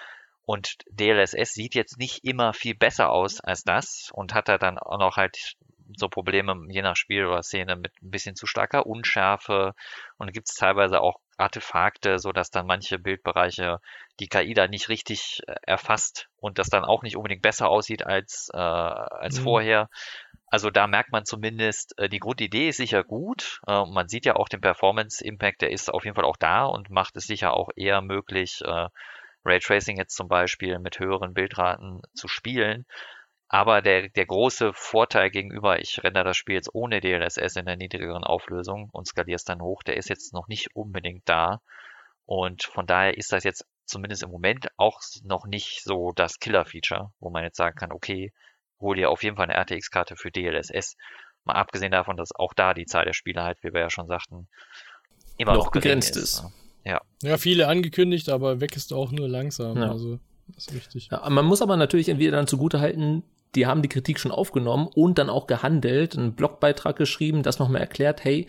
und DLSS sieht jetzt nicht immer viel besser aus als das und hat da dann auch noch halt so Probleme je nach Spiel oder Szene mit ein bisschen zu starker Unschärfe und gibt es teilweise auch Artefakte, so dass dann manche Bildbereiche die KI da nicht richtig äh, erfasst und das dann auch nicht unbedingt besser aussieht als, äh, als mhm. vorher. Also da merkt man zumindest, äh, die Grundidee ist sicher gut. Äh, man sieht ja auch den Performance-Impact, der ist auf jeden Fall auch da und macht es sicher auch eher möglich, äh, Raytracing jetzt zum Beispiel mit höheren Bildraten zu spielen. Aber der, der große Vorteil gegenüber, ich render das Spiel jetzt ohne DLSS in der niedrigeren Auflösung und skaliere es dann hoch, der ist jetzt noch nicht unbedingt da. Und von daher ist das jetzt zumindest im Moment auch noch nicht so das Killer-Feature, wo man jetzt sagen kann, okay, hol dir auf jeden Fall eine RTX-Karte für DLSS. Mal abgesehen davon, dass auch da die Zahl der Spiele halt, wie wir ja schon sagten, immer noch, noch begrenzt ist. ist. Ja. Ja, viele angekündigt, aber weg ist auch nur langsam. Ja. Also, das ist richtig. Ja, man muss aber natürlich entweder dann zugute halten, die haben die Kritik schon aufgenommen und dann auch gehandelt, einen Blogbeitrag geschrieben, das nochmal erklärt, hey,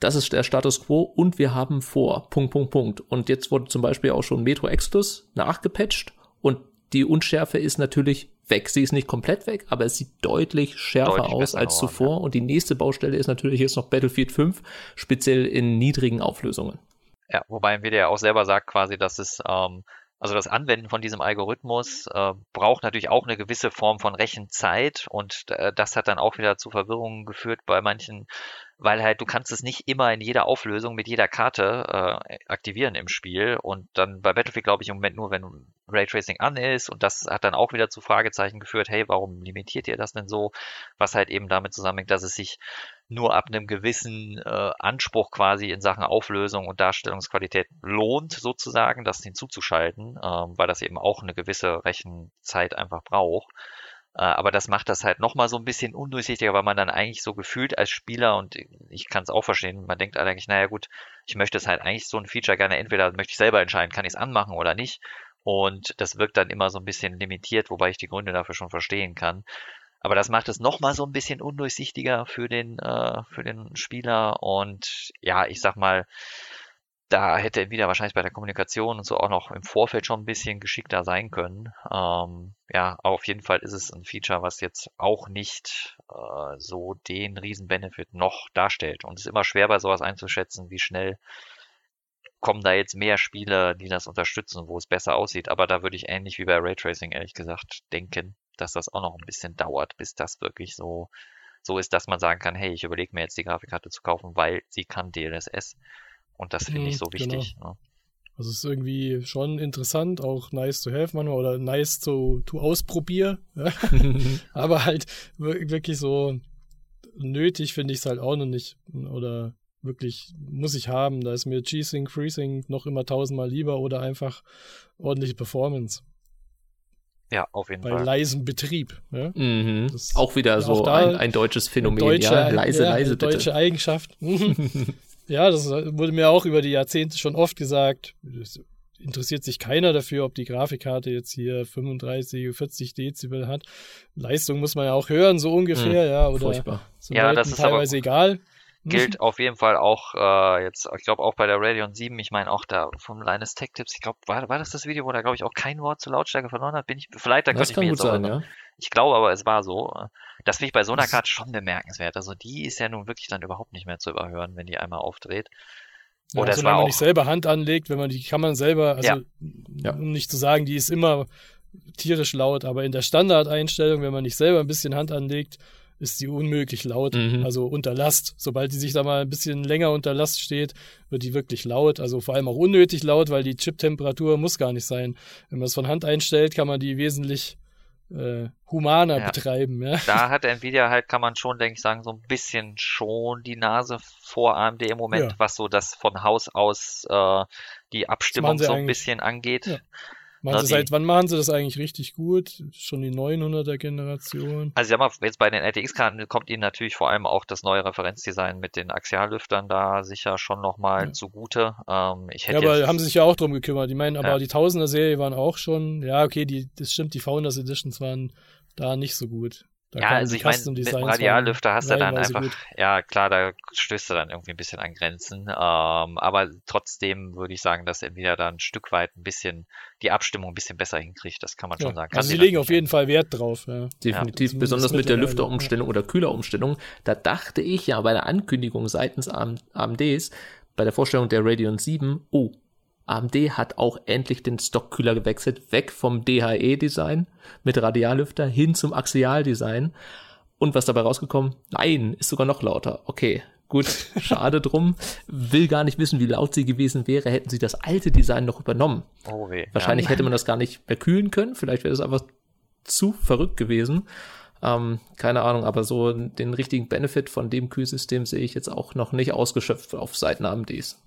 das ist der Status quo und wir haben vor, Punkt, Punkt, Punkt. Und jetzt wurde zum Beispiel auch schon Metro Exodus nachgepatcht und die Unschärfe ist natürlich weg. Sie ist nicht komplett weg, aber es sieht deutlich schärfer deutlich aus als zuvor. Ja. Und die nächste Baustelle ist natürlich jetzt noch Battlefield 5, speziell in niedrigen Auflösungen. Ja, wobei Nvidia ja auch selber sagt quasi, dass es ähm, also das Anwenden von diesem Algorithmus äh, braucht natürlich auch eine gewisse Form von Rechenzeit und äh, das hat dann auch wieder zu Verwirrungen geführt bei manchen, weil halt du kannst es nicht immer in jeder Auflösung mit jeder Karte äh, aktivieren im Spiel und dann bei Battlefield glaube ich im Moment nur, wenn Raytracing an ist und das hat dann auch wieder zu Fragezeichen geführt, hey, warum limitiert ihr das denn so? Was halt eben damit zusammenhängt, dass es sich nur ab einem gewissen äh, Anspruch quasi in Sachen Auflösung und Darstellungsqualität lohnt, sozusagen, das hinzuzuschalten, ähm, weil das eben auch eine gewisse Rechenzeit einfach braucht. Äh, aber das macht das halt nochmal so ein bisschen undurchsichtiger, weil man dann eigentlich so gefühlt als Spieler, und ich kann es auch verstehen, man denkt eigentlich, naja gut, ich möchte es halt eigentlich so ein Feature gerne, entweder möchte ich selber entscheiden, kann ich es anmachen oder nicht. Und das wirkt dann immer so ein bisschen limitiert, wobei ich die Gründe dafür schon verstehen kann. Aber das macht es nochmal so ein bisschen undurchsichtiger für den, äh, für den Spieler. Und ja, ich sag mal, da hätte Nvidia wahrscheinlich bei der Kommunikation und so auch noch im Vorfeld schon ein bisschen geschickter sein können. Ähm, ja, auf jeden Fall ist es ein Feature, was jetzt auch nicht äh, so den riesen Benefit noch darstellt. Und es ist immer schwer bei sowas einzuschätzen, wie schnell kommen da jetzt mehr Spiele, die das unterstützen, wo es besser aussieht. Aber da würde ich ähnlich wie bei Raytracing ehrlich gesagt denken, dass das auch noch ein bisschen dauert, bis das wirklich so so ist, dass man sagen kann, hey, ich überlege mir jetzt die Grafikkarte zu kaufen, weil sie kann DLSS. Und das finde ich so wichtig. Genau. Ne? Also es ist irgendwie schon interessant, auch nice to have manchmal oder nice to, to ausprobieren. *laughs* Aber halt wirklich so nötig finde ich es halt auch noch nicht. Oder wirklich muss ich haben. Da ist mir G-Sync, FreeSync noch immer tausendmal lieber oder einfach ordentliche Performance. Ja, auf jeden bei Fall. Bei leisem Betrieb. Ja? Mhm. Auch wieder so ein, ein, deutsches Phänomen. Deutsche, ja, leise, ja, leise, bitte. Deutsche Eigenschaft. *laughs* *laughs* Ja, das wurde mir auch über die Jahrzehnte schon oft gesagt. Es interessiert sich keiner dafür, ob die Grafikkarte jetzt hier 35, 40 Dezibel hat. Leistung muss man ja auch hören, so ungefähr, hm, ja. Oder furchtbar. ja, das ist teilweise egal. Gilt auf jeden Fall auch äh, jetzt, ich glaube auch bei der Radeon 7, ich meine auch da vom Linus Tech Tips, ich glaube, war, war das das Video, wo da glaube ich auch kein Wort zur Lautstärke verloren hat? Bin ich, vielleicht, da das könnte ich mir jetzt sein, auch, ja. Ich glaube aber, es war so. Das finde ich bei so einer Karte schon bemerkenswert. Also die ist ja nun wirklich dann überhaupt nicht mehr zu überhören, wenn die einmal aufdreht. Oder ja, also wenn man nicht selber Hand anlegt, wenn man die kann man selber, also ja. um nicht zu sagen, die ist immer tierisch laut, aber in der Standardeinstellung, wenn man nicht selber ein bisschen Hand anlegt, ist sie unmöglich laut, mhm. also unter Last. Sobald die sich da mal ein bisschen länger unter Last steht, wird die wirklich laut, also vor allem auch unnötig laut, weil die Chip-Temperatur muss gar nicht sein. Wenn man es von Hand einstellt, kann man die wesentlich äh, humaner ja. betreiben. Ja. Da *laughs* hat Nvidia halt, kann man schon, denke ich, sagen, so ein bisschen schon die Nase vor AMD im Moment, ja. was so das von Haus aus äh, die Abstimmung so ein bisschen angeht. Machen sie seit wann machen sie das eigentlich richtig gut? Schon die 900er Generation? Also ja mal, jetzt bei den RTX-Karten kommt ihnen natürlich vor allem auch das neue Referenzdesign mit den Axiallüftern da sicher schon nochmal ja. zugute. Ähm, ich hätte ja, aber haben sie sich ja auch drum gekümmert. Die meinen, aber ja. die Tausender-Serie waren auch schon, ja okay, die, das stimmt, die Founders Editions waren da nicht so gut. Da ja, also ich meine, mit dem Radiallüfter hast du dann einfach, gut. ja klar, da stößt du dann irgendwie ein bisschen an Grenzen. Ähm, aber trotzdem würde ich sagen, dass er wieder da ein Stück weit ein bisschen die Abstimmung ein bisschen besser hinkriegt. Das kann man ja, schon sagen. Kann also sie legen auf jeden Fall Wert drauf. Ja. Definitiv, ja, besonders mit der Lüfterumstellung oder Kühlerumstellung. Da dachte ich ja bei der Ankündigung seitens AMDs, bei der Vorstellung der Radeon 7, oh, AMD hat auch endlich den Stockkühler gewechselt, weg vom DHE-Design mit Radiallüfter hin zum Axial-Design. Und was dabei rausgekommen? Nein, ist sogar noch lauter. Okay, gut, *laughs* schade drum. Will gar nicht wissen, wie laut sie gewesen wäre, hätten sie das alte Design noch übernommen. Oh weh. Wahrscheinlich ja. hätte man das gar nicht mehr kühlen können. Vielleicht wäre es einfach zu verrückt gewesen. Ähm, keine Ahnung, aber so den richtigen Benefit von dem Kühlsystem sehe ich jetzt auch noch nicht ausgeschöpft auf Seiten AMDs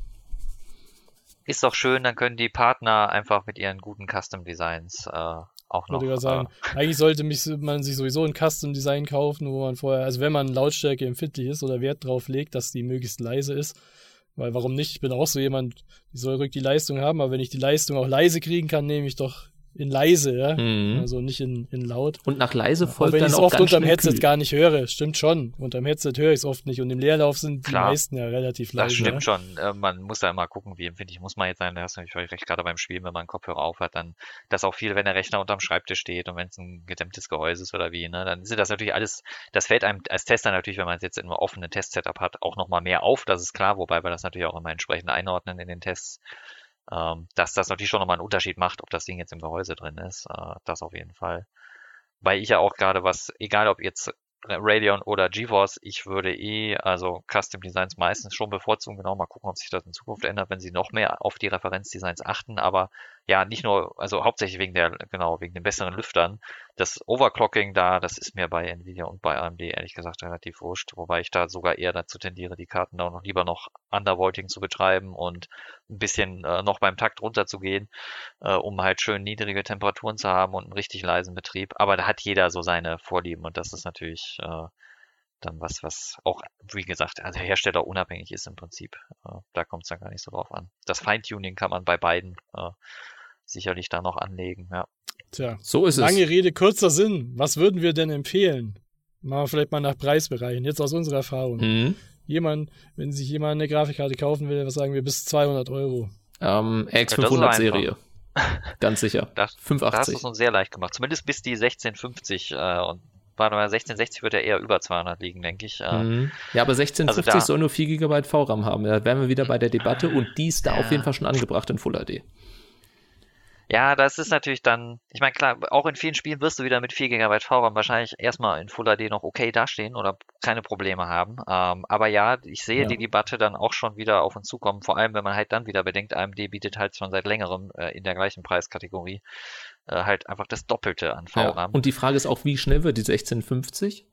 ist doch schön, dann können die Partner einfach mit ihren guten Custom Designs äh, auch noch. Ich sagen, äh, eigentlich sollte mich, man sich sowieso ein Custom Design kaufen, wo man vorher, also wenn man Lautstärke empfindlich ist oder Wert drauf legt, dass die möglichst leise ist. Weil warum nicht? Ich bin auch so jemand, die soll ruhig die Leistung haben, aber wenn ich die Leistung auch leise kriegen kann, nehme ich doch in leise, ja. Mhm. Also nicht in, in laut. Und nach leise folgt auch wenn dann auch oft unterm Headset kühl. gar nicht höre. Stimmt schon. Unterm Headset höre ich es oft nicht. Und im Leerlauf sind Klar. die meisten ja relativ leise. Das stimmt ja. schon. Äh, man muss da immer gucken, wie empfindlich muss man jetzt sein. Da hast du natürlich recht, gerade beim Spielen, wenn man einen Kopfhörer auf hat, dann das auch viel, wenn der Rechner unterm Schreibtisch steht und wenn es ein gedämmtes Gehäuse ist oder wie, ne, dann sind das natürlich alles, das fällt einem als Tester natürlich, wenn man es jetzt in einem offenen Test-Setup hat, auch nochmal mehr auf. Das ist klar, wobei wir das natürlich auch immer entsprechend einordnen in den Tests ähm, dass das natürlich schon nochmal einen Unterschied macht, ob das Ding jetzt im Gehäuse drin ist. Äh, das auf jeden Fall. Weil ich ja auch gerade was, egal ob jetzt Radeon oder GeForce, ich würde eh, also Custom Designs meistens schon bevorzugen. Genau, mal gucken, ob sich das in Zukunft ändert, wenn sie noch mehr auf die Referenzdesigns achten. Aber ja, nicht nur, also hauptsächlich wegen der, genau, wegen den besseren Lüftern. Das Overclocking da, das ist mir bei Nvidia und bei AMD ehrlich gesagt relativ wurscht. Wobei ich da sogar eher dazu tendiere, die Karten da noch lieber noch Undervolting zu betreiben und ein bisschen äh, noch beim Takt runterzugehen, äh, um halt schön niedrige Temperaturen zu haben und einen richtig leisen Betrieb. Aber da hat jeder so seine Vorlieben und das ist natürlich äh, dann was, was auch, wie gesagt, also Hersteller unabhängig ist im Prinzip. Äh, da kommt es dann gar nicht so drauf an. Das Feintuning kann man bei beiden äh, sicherlich da noch anlegen, ja. Tja, so ist lange es. Lange Rede, kurzer Sinn. Was würden wir denn empfehlen? Machen wir vielleicht mal nach Preisbereichen, jetzt aus unserer Erfahrung. Mhm. jemand, wenn sich jemand eine Grafikkarte kaufen will, was sagen wir, bis 200 Euro? Ähm, X500 Serie. *laughs* Ganz sicher. Das, 580. Das hast du es uns sehr leicht gemacht. Zumindest bis die 1650 äh, und warte mal, 1660 wird ja eher über 200 liegen, denke ich. Äh. Mhm. Ja, aber 1650 also soll nur 4 GB VRAM haben. Da wären wir wieder bei der Debatte und die ist da ja. auf jeden Fall schon angebracht in Full HD. Ja, das ist natürlich dann, ich meine, klar, auch in vielen Spielen wirst du wieder mit 4 GB VRAM wahrscheinlich erstmal in Full HD noch okay dastehen oder keine Probleme haben. Ähm, aber ja, ich sehe ja. die Debatte dann auch schon wieder auf uns zukommen, vor allem wenn man halt dann wieder bedenkt, AMD bietet halt schon seit längerem äh, in der gleichen Preiskategorie äh, halt einfach das Doppelte an VRAM. Ja. Und die Frage ist auch, wie schnell wird die 1650?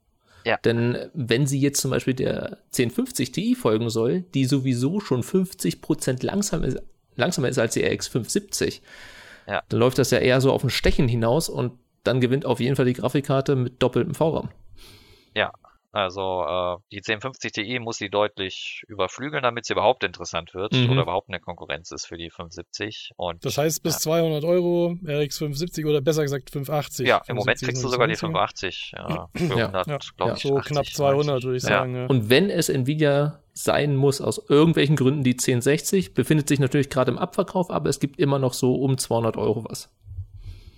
Ja. Denn wenn sie jetzt zum Beispiel der 1050 Ti folgen soll, die sowieso schon 50% langsam ist, langsamer ist als die RX 570, ja. Dann läuft das ja eher so auf ein Stechen hinaus und dann gewinnt auf jeden Fall die Grafikkarte mit doppeltem VRAM. Ja, also äh, die 1050 Ti muss sie deutlich überflügeln, damit sie überhaupt interessant wird mhm. oder überhaupt eine Konkurrenz ist für die 570. Und, das heißt bis ja. 200 Euro RX 570 oder besser gesagt 580. Ja, im Moment kriegst du sogar die 580 ja, für 100, ja. glaube ich. So 80, knapp 200 90. würde ich sagen. Ja. Und wenn es Nvidia sein muss, aus irgendwelchen Gründen die 1060, befindet sich natürlich gerade im Abverkauf, aber es gibt immer noch so um 200 Euro was.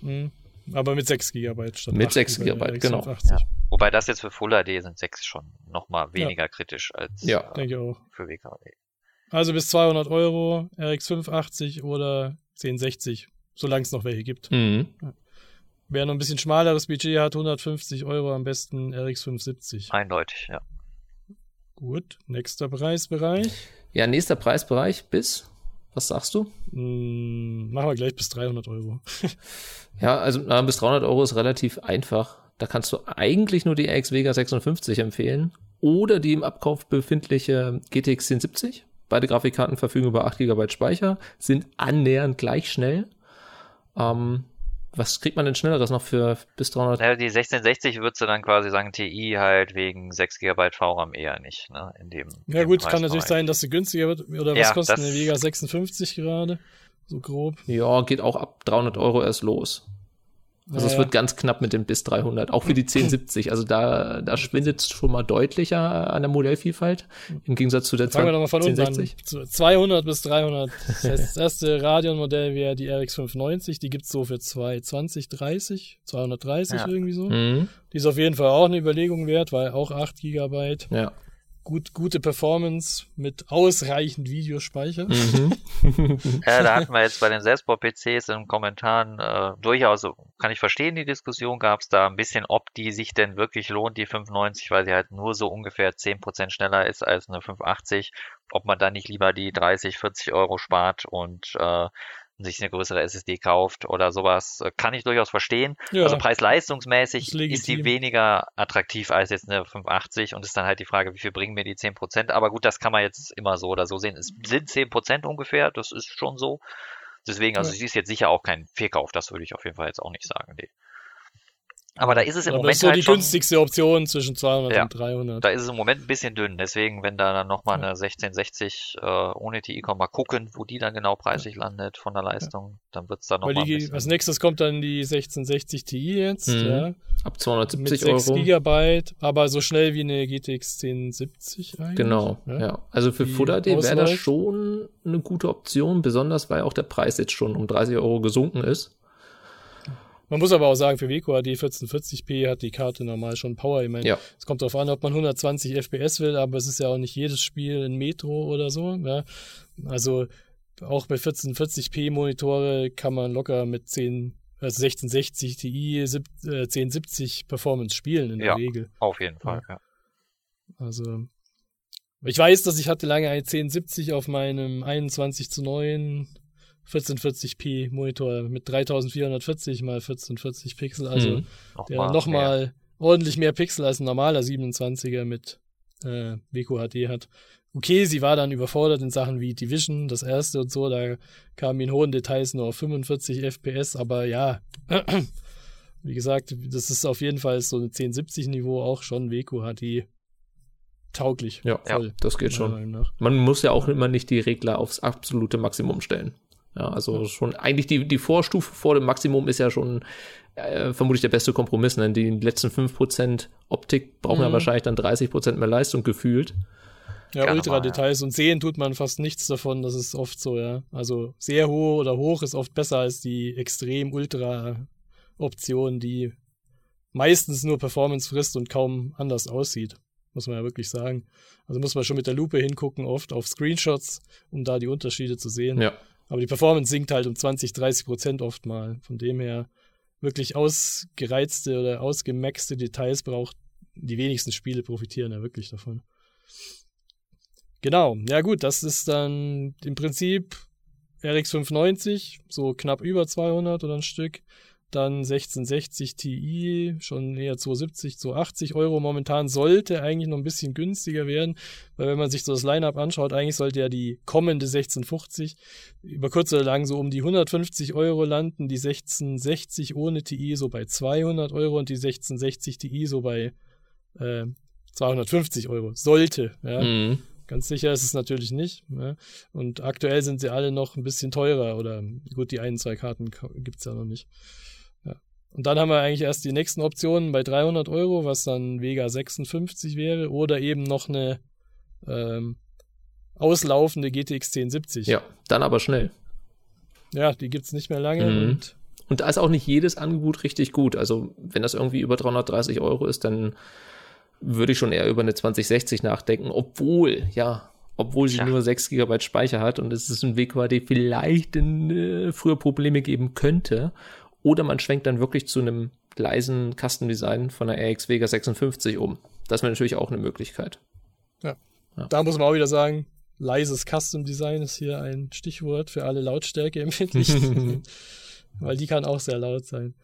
Mhm. Aber mit 6 GB statt Mit 6 GB, genau. Ja. Wobei das jetzt für Full HD sind 6 schon nochmal weniger ja. kritisch als ja. äh, für WKD. Also bis 200 Euro, RX 580 oder 1060, solange es noch welche gibt. Mhm. Wer noch ein bisschen schmaleres Budget hat, 150 Euro am besten RX 570. Eindeutig, ja. Gut, nächster Preisbereich. Ja, nächster Preisbereich bis was sagst du? Hm, machen wir gleich bis 300 Euro. *laughs* ja, also na, bis 300 Euro ist relativ einfach. Da kannst du eigentlich nur die RX Vega 56 empfehlen oder die im Abkauf befindliche GTX 1070. Beide Grafikkarten verfügen über 8 GB Speicher, sind annähernd gleich schnell. Ähm, was kriegt man denn schnelleres noch für bis 300? Ja, die 1660 würdest du dann quasi sagen, TI halt wegen 6 GB VRAM eher nicht, ne, in dem. Ja gut, kann natürlich sein, dass sie günstiger wird, oder was ja, kostet eine Vega 56 gerade? So grob. Ja, geht auch ab 300 Euro erst los. Also ja, es wird ganz knapp mit dem bis 300, auch für die 1070. Also da, da schwindet es schon mal deutlicher an der Modellvielfalt im Gegensatz zu der Fangen 20, wir nochmal von 1060. unten 200 bis 300. Das, heißt, das erste Radeon-Modell wäre die RX 590. Die gibt's so für 220, 30, 230 ja. irgendwie so. Mhm. Die ist auf jeden Fall auch eine Überlegung wert, weil auch 8 Gigabyte. Ja gut, gute Performance mit ausreichend Videospeicher. Mhm. *laughs* ja, da hatten wir jetzt bei den Selbstbau-PCs in den Kommentaren äh, durchaus, kann ich verstehen, die Diskussion gab es da ein bisschen, ob die sich denn wirklich lohnt, die 590, weil sie halt nur so ungefähr 10% schneller ist als eine 580, ob man dann nicht lieber die 30, 40 Euro spart und äh, sich eine größere SSD kauft oder sowas, äh, kann ich durchaus verstehen. Ja, also preis-leistungsmäßig ist, ist die weniger attraktiv als jetzt eine 580 und ist dann halt die Frage, wie viel bringen mir die 10%? Aber gut, das kann man jetzt immer so oder so sehen. Es sind 10% ungefähr, das ist schon so. Deswegen, also ja. sie ist jetzt sicher auch kein Fehlkauf, das würde ich auf jeden Fall jetzt auch nicht sagen. Nee. Aber da ist es im Aber Moment das ist so halt die schon, günstigste Option zwischen 200 ja, und 300. Da ist es im Moment ein bisschen dünn. Deswegen, wenn da dann nochmal eine 1660 äh, ohne TI kommt, mal gucken, wo die dann genau preislich ja. landet von der Leistung, ja. dann wird's da nochmal. Als nächstes kommt dann die 1660 Ti jetzt, mhm. ja. Ab 270 mit 6 Euro. Gigabyte, aber so schnell wie eine GTX 1070 eigentlich. Genau, ja. ja. Also für Full HD wäre das schon eine gute Option, besonders weil auch der Preis jetzt schon um 30 Euro gesunken ist. Man muss aber auch sagen, für die 1440p hat die Karte normal schon Power. Ich meine, ja. es kommt darauf an, ob man 120 FPS will, aber es ist ja auch nicht jedes Spiel in Metro oder so. Ja. Also auch bei 1440p Monitore kann man locker mit 10, also 1660 Ti, 1070 Performance spielen in der ja, Regel. Auf jeden Fall, ja. ja. Also ich weiß, dass ich hatte lange eine 1070 auf meinem 21 zu 9 1440p Monitor mit 3440 mal 1440 Pixel, also mhm. der nochmal noch ordentlich mehr Pixel als ein normaler 27er mit äh, WQHD hat. Okay, sie war dann überfordert in Sachen wie Division, das erste und so, da kamen in hohen Details nur auf 45 FPS, aber ja, *clears throat* wie gesagt, das ist auf jeden Fall so ein 1070 Niveau auch schon WQHD tauglich. Ja, voll, ja das geht schon. Man muss ja auch immer nicht die Regler aufs absolute Maximum stellen. Ja, also schon eigentlich die, die Vorstufe vor dem Maximum ist ja schon äh, vermutlich der beste Kompromiss. Denn die letzten 5% Optik brauchen mhm. ja wahrscheinlich dann 30% mehr Leistung gefühlt. Ja, Ultra-Details ja. und sehen tut man fast nichts davon, das ist oft so, ja. Also sehr hoch oder hoch ist oft besser als die extrem Ultra-Option, die meistens nur Performance frisst und kaum anders aussieht. Muss man ja wirklich sagen. Also muss man schon mit der Lupe hingucken, oft auf Screenshots, um da die Unterschiede zu sehen. Ja. Aber die Performance sinkt halt um 20, 30 Prozent oft mal. Von dem her wirklich ausgereizte oder ausgemaxte Details braucht die wenigsten Spiele profitieren ja wirklich davon. Genau, ja gut, das ist dann im Prinzip RX 590, so knapp über 200 oder ein Stück. Dann 1660 Ti, schon eher 270, 280 Euro. Momentan sollte eigentlich noch ein bisschen günstiger werden, weil wenn man sich so das Line-Up anschaut, eigentlich sollte ja die kommende 1650 über kurz oder lang so um die 150 Euro landen, die 1660 ohne Ti so bei 200 Euro und die 1660 Ti so bei äh, 250 Euro. Sollte, ja. Mhm. Ganz sicher ist es natürlich nicht. Ja. Und aktuell sind sie alle noch ein bisschen teurer oder gut, die einen, zwei Karten gibt es ja noch nicht. Und dann haben wir eigentlich erst die nächsten Optionen bei 300 Euro, was dann Vega 56 wäre oder eben noch eine ähm, auslaufende GTX 1070. Ja, dann aber schnell. Ja, die gibt es nicht mehr lange mhm. und und da ist auch nicht jedes Angebot richtig gut. Also, wenn das irgendwie über 330 Euro ist, dann würde ich schon eher über eine 2060 nachdenken, obwohl, ja, obwohl sie ja. nur 6 GB Speicher hat und es ist ein Weg, der vielleicht in, äh, früher Probleme geben könnte. Oder man schwenkt dann wirklich zu einem leisen Custom Design von der RX Vega 56 um. Das wäre natürlich auch eine Möglichkeit. Ja. ja. Da muss man auch wieder sagen, leises Custom Design ist hier ein Stichwort für alle Lautstärke empfindlichen. *laughs* Weil die kann auch sehr laut sein.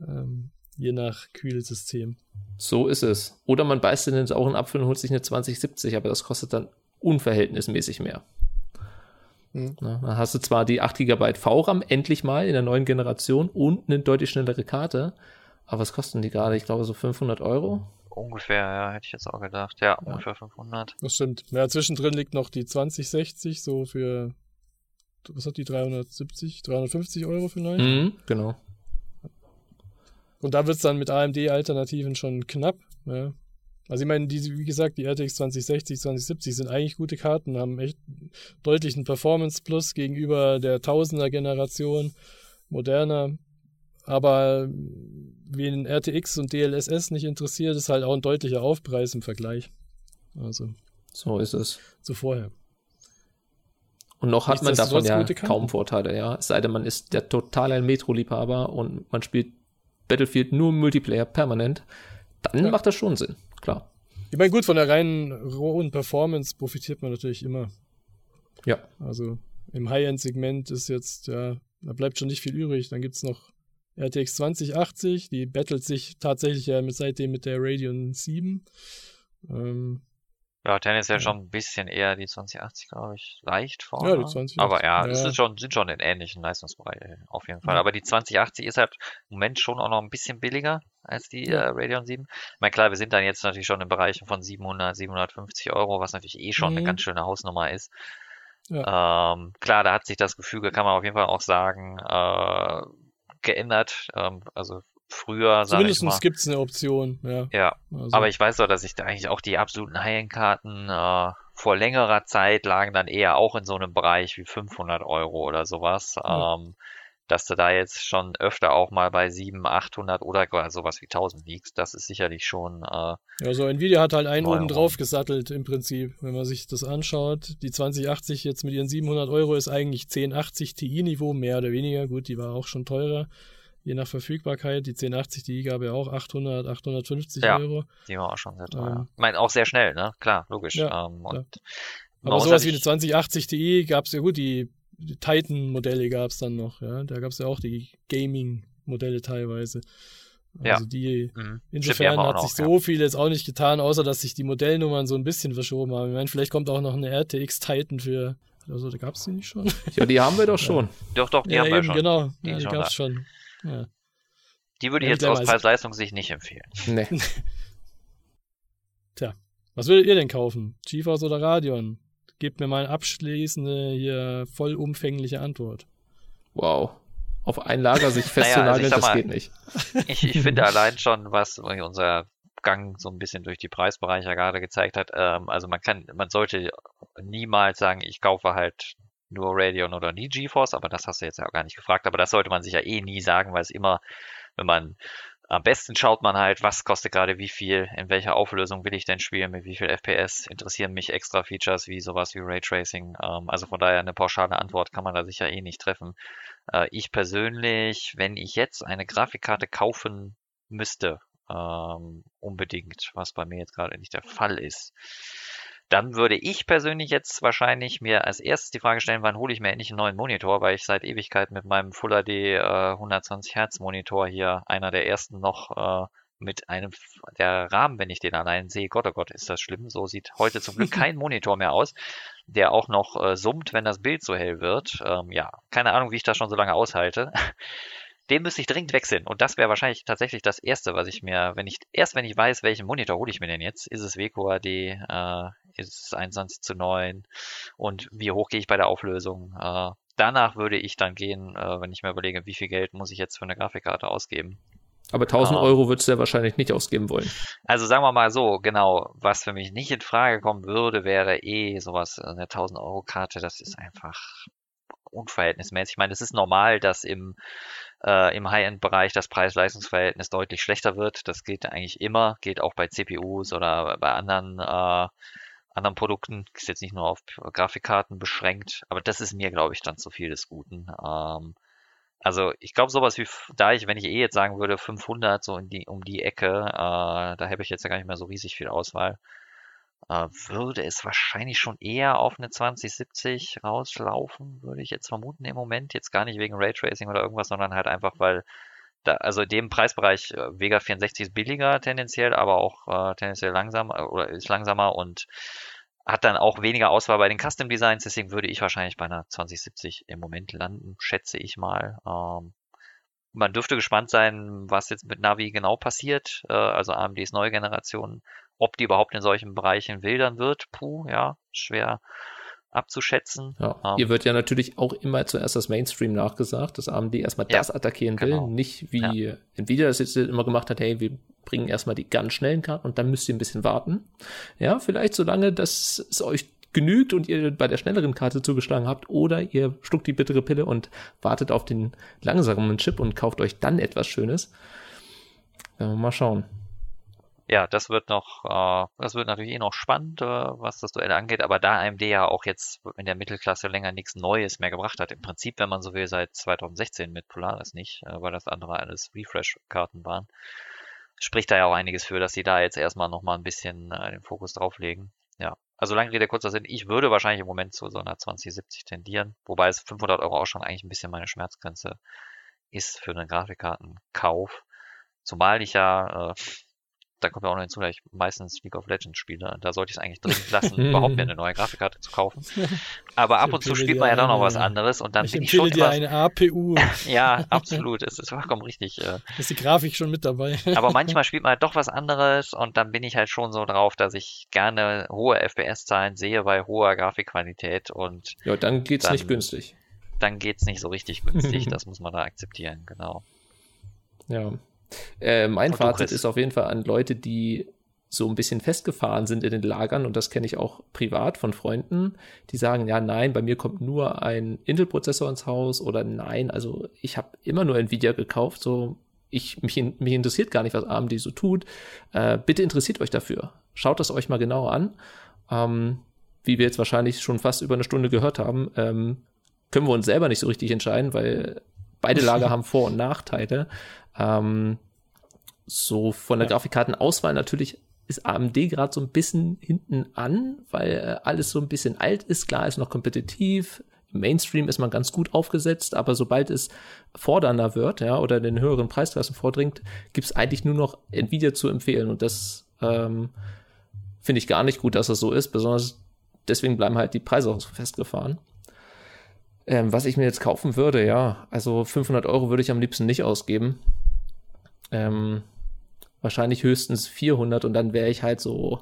Ähm, je nach Kühlsystem. So ist es. Oder man beißt in den sauren Apfel und holt sich eine 2070, aber das kostet dann unverhältnismäßig mehr. Hm. Na, dann hast du zwar die 8 GB VRAM endlich mal in der neuen Generation und eine deutlich schnellere Karte, aber was kosten die gerade? Ich glaube so 500 Euro. Ungefähr, ja, hätte ich jetzt auch gedacht. Ja, ja. ungefähr 500. Das stimmt. Ja, zwischendrin liegt noch die 2060, so für, was hat die, 370, 350 Euro vielleicht? Mhm, genau. Und da wird es dann mit AMD-Alternativen schon knapp. Ja. Also ich meine, die, wie gesagt, die RTX 2060, 2070 sind eigentlich gute Karten, haben echt deutlichen Performance-Plus gegenüber der Tausender-Generation moderner. Aber wen RTX und DLSS nicht interessiert, ist halt auch ein deutlicher Aufpreis im Vergleich. Also. So ist es. Zu vorher. Und noch hat man davon ja kaum Vorteile, ja. Es sei denn, man ist der totale Metro-Liebhaber und man spielt Battlefield nur Multiplayer permanent, dann ja. macht das schon Sinn, klar. Ich meine, gut, von der reinen rohen Performance profitiert man natürlich immer. Ja. Also im High-End-Segment ist jetzt, ja, da bleibt schon nicht viel übrig. Dann gibt es noch RTX 2080, die battelt sich tatsächlich ja mit, seitdem mit der Radeon 7. Ähm, ja, tendenziell ja. schon ein bisschen eher die 2080, glaube ich, leicht vor. Ja, die 2080. Aber ja, es ist schon, sind schon in ähnlichen Leistungsbereichen auf jeden Fall. Ja. Aber die 2080 ist halt im Moment schon auch noch ein bisschen billiger als die ja. äh, Radeon 7. Ich meine, klar, wir sind dann jetzt natürlich schon in Bereichen von 700, 750 Euro, was natürlich eh schon mhm. eine ganz schöne Hausnummer ist. Ja. Ähm, klar, da hat sich das Gefüge, kann man auf jeden Fall auch sagen, äh, geändert. Ähm, also früher, sag Zumindest ich gibt es eine Option, ja. Ja, also. aber ich weiß doch, dass ich da eigentlich auch die absoluten High-End-Karten äh, vor längerer Zeit lagen dann eher auch in so einem Bereich wie 500 Euro oder sowas. Ja. Ähm, dass du da jetzt schon öfter auch mal bei 700, 800 oder sowas wie 1000 liegst, das ist sicherlich schon. Äh, ja, so Nvidia hat halt einen oben drauf gesattelt im Prinzip, wenn man sich das anschaut. Die 2080 jetzt mit ihren 700 Euro ist eigentlich 1080 Ti-Niveau, mehr oder weniger. Gut, die war auch schon teurer je nach Verfügbarkeit. Die 1080, die gab ja auch 800, 850 ja, Euro. Die war auch schon sehr teuer. Ähm, ich meine, auch sehr schnell, ne? Klar, logisch. Ja, ähm, und Aber sowas wie eine 2080 Ti gab es ja gut, die, die Titan-Modelle gab es dann noch, ja. Da gab es ja auch die Gaming-Modelle teilweise. Also ja. die, mhm. insofern hat sich so ja. viel jetzt auch nicht getan, außer dass sich die Modellnummern so ein bisschen verschoben haben. Ich meine, vielleicht kommt auch noch eine RTX Titan für, also da gab es die nicht schon. Ja, die haben wir doch schon. Doch, doch, die ja, haben wir schon. Genau, die, ja, die gab es schon. Ja. Die würde ich jetzt aus Preis-Leistung sich nicht empfehlen. Nee. *laughs* Tja, was würdet ihr denn kaufen? GeForce oder Radeon? Gebt mir mal eine abschließende, hier vollumfängliche Antwort. Wow. Auf ein Lager sich festzunageln, *laughs* naja, also das mal, geht nicht. Ich, ich finde allein schon, was unser Gang so ein bisschen durch die Preisbereiche gerade gezeigt hat. Ähm, also man kann, man sollte niemals sagen, ich kaufe halt nur Radeon oder nie GeForce, aber das hast du jetzt ja auch gar nicht gefragt. Aber das sollte man sich ja eh nie sagen, weil es immer, wenn man am besten schaut man halt, was kostet gerade wie viel, in welcher Auflösung will ich denn spielen, mit wie viel FPS, interessieren mich extra Features wie sowas wie Raytracing. Ähm, also von daher eine pauschale Antwort kann man da sicher eh nicht treffen. Äh, ich persönlich, wenn ich jetzt eine Grafikkarte kaufen müsste, ähm, unbedingt, was bei mir jetzt gerade nicht der Fall ist, dann würde ich persönlich jetzt wahrscheinlich mir als erstes die Frage stellen, wann hole ich mir endlich einen neuen Monitor, weil ich seit Ewigkeit mit meinem Full HD äh, 120 Hertz Monitor hier, einer der ersten noch, äh, mit einem, der Rahmen, wenn ich den allein sehe, Gott, oh Gott, ist das schlimm. So sieht heute zum Glück *laughs* kein Monitor mehr aus, der auch noch äh, summt, wenn das Bild so hell wird. Ähm, ja, keine Ahnung, wie ich das schon so lange aushalte den müsste ich dringend wechseln. Und das wäre wahrscheinlich tatsächlich das Erste, was ich mir, wenn ich, erst wenn ich weiß, welchen Monitor hole ich mir denn jetzt, ist es WQAD, äh, ist es 21 zu 9 und wie hoch gehe ich bei der Auflösung. Äh, danach würde ich dann gehen, äh, wenn ich mir überlege, wie viel Geld muss ich jetzt für eine Grafikkarte ausgeben. Aber 1000 uh, Euro würdest du ja wahrscheinlich nicht ausgeben wollen. Also sagen wir mal so, genau, was für mich nicht in Frage kommen würde, wäre eh sowas, eine 1000 Euro Karte, das ist einfach unverhältnismäßig. Ich meine, es ist normal, dass im äh, im High-End-Bereich das Preis-Leistungs-Verhältnis deutlich schlechter wird. Das geht eigentlich immer, geht auch bei CPUs oder bei anderen äh, anderen Produkten, ist jetzt nicht nur auf Grafikkarten beschränkt, aber das ist mir, glaube ich, dann zu viel des Guten. Ähm, also ich glaube sowas wie, da ich, wenn ich eh jetzt sagen würde, 500 so in die, um die Ecke, äh, da habe ich jetzt ja gar nicht mehr so riesig viel Auswahl äh, würde es wahrscheinlich schon eher auf eine 2070 rauslaufen, würde ich jetzt vermuten im Moment. Jetzt gar nicht wegen Raytracing oder irgendwas, sondern halt einfach, weil da, also in dem Preisbereich äh, Vega 64 ist billiger tendenziell, aber auch äh, tendenziell langsamer äh, oder ist langsamer und hat dann auch weniger Auswahl bei den Custom Designs, deswegen würde ich wahrscheinlich bei einer 2070 im Moment landen, schätze ich mal. Ähm, man dürfte gespannt sein, was jetzt mit Navi genau passiert. Äh, also AMDs neue Generation ob die überhaupt in solchen Bereichen wildern wird, puh, ja, schwer abzuschätzen. Ja, ähm, hier wird ja natürlich auch immer zuerst das Mainstream nachgesagt, dass AMD erstmal ja, das attackieren will, genau. nicht wie ja. Nvidia das jetzt immer gemacht hat, hey, wir bringen erstmal die ganz schnellen Karten und dann müsst ihr ein bisschen warten. Ja, vielleicht so lange, dass es euch genügt und ihr bei der schnelleren Karte zugeschlagen habt oder ihr schluckt die bittere Pille und wartet auf den langsamen Chip und kauft euch dann etwas Schönes. Mal schauen ja, das wird noch, äh, das wird natürlich eh noch spannend, äh, was das Duell angeht, aber da AMD ja auch jetzt in der Mittelklasse länger nichts Neues mehr gebracht hat, im Prinzip, wenn man so will, seit 2016 mit Polaris nicht, äh, weil das andere alles Refresh-Karten waren, spricht da ja auch einiges für, dass sie da jetzt erstmal nochmal ein bisschen äh, den Fokus drauflegen. Ja, also lange Rede, kurzer Sinn, ich würde wahrscheinlich im Moment zu so einer 2070 tendieren, wobei es 500 Euro auch schon eigentlich ein bisschen meine Schmerzgrenze ist für einen Grafikkartenkauf. Zumal ich ja äh, da kommt ja auch noch hinzu, dass ich meistens League of Legends spiele. Da sollte ich es eigentlich dringend *laughs* lassen, überhaupt mir eine neue Grafikkarte zu kaufen. *laughs* Aber ab und zu spielt man ja dann noch was anderes und dann ich bin ich schon dir immer, eine APU. *laughs* ja, absolut. Es ist vollkommen richtig. Äh. Ist die Grafik schon mit dabei. Aber manchmal spielt man halt doch was anderes und dann bin ich halt schon so drauf, dass ich gerne hohe FPS-Zahlen sehe bei hoher Grafikqualität und. Ja, dann geht's dann, nicht günstig. Dann geht's nicht so richtig günstig. das muss man da akzeptieren, genau. Ja, äh, mein Fazit ist auf jeden Fall an Leute, die so ein bisschen festgefahren sind in den Lagern und das kenne ich auch privat von Freunden, die sagen, ja, nein, bei mir kommt nur ein Intel-Prozessor ins Haus oder nein, also ich habe immer nur Nvidia gekauft, so ich, mich, mich interessiert gar nicht, was AMD so tut. Äh, bitte interessiert euch dafür. Schaut das euch mal genauer an. Ähm, wie wir jetzt wahrscheinlich schon fast über eine Stunde gehört haben, ähm, können wir uns selber nicht so richtig entscheiden, weil beide *laughs* Lager haben Vor- und Nachteile. Ähm, so von der ja. Grafikkartenauswahl natürlich ist AMD gerade so ein bisschen hinten an, weil äh, alles so ein bisschen alt ist. Klar ist noch kompetitiv. Im Mainstream ist man ganz gut aufgesetzt, aber sobald es fordernder wird, ja, oder den höheren Preisklassen vordringt, gibt es eigentlich nur noch Nvidia zu empfehlen. Und das ähm, finde ich gar nicht gut, dass das so ist. Besonders deswegen bleiben halt die Preise auch so festgefahren. Ähm, was ich mir jetzt kaufen würde, ja, also 500 Euro würde ich am liebsten nicht ausgeben. Ähm, wahrscheinlich höchstens 400 und dann wäre ich halt so,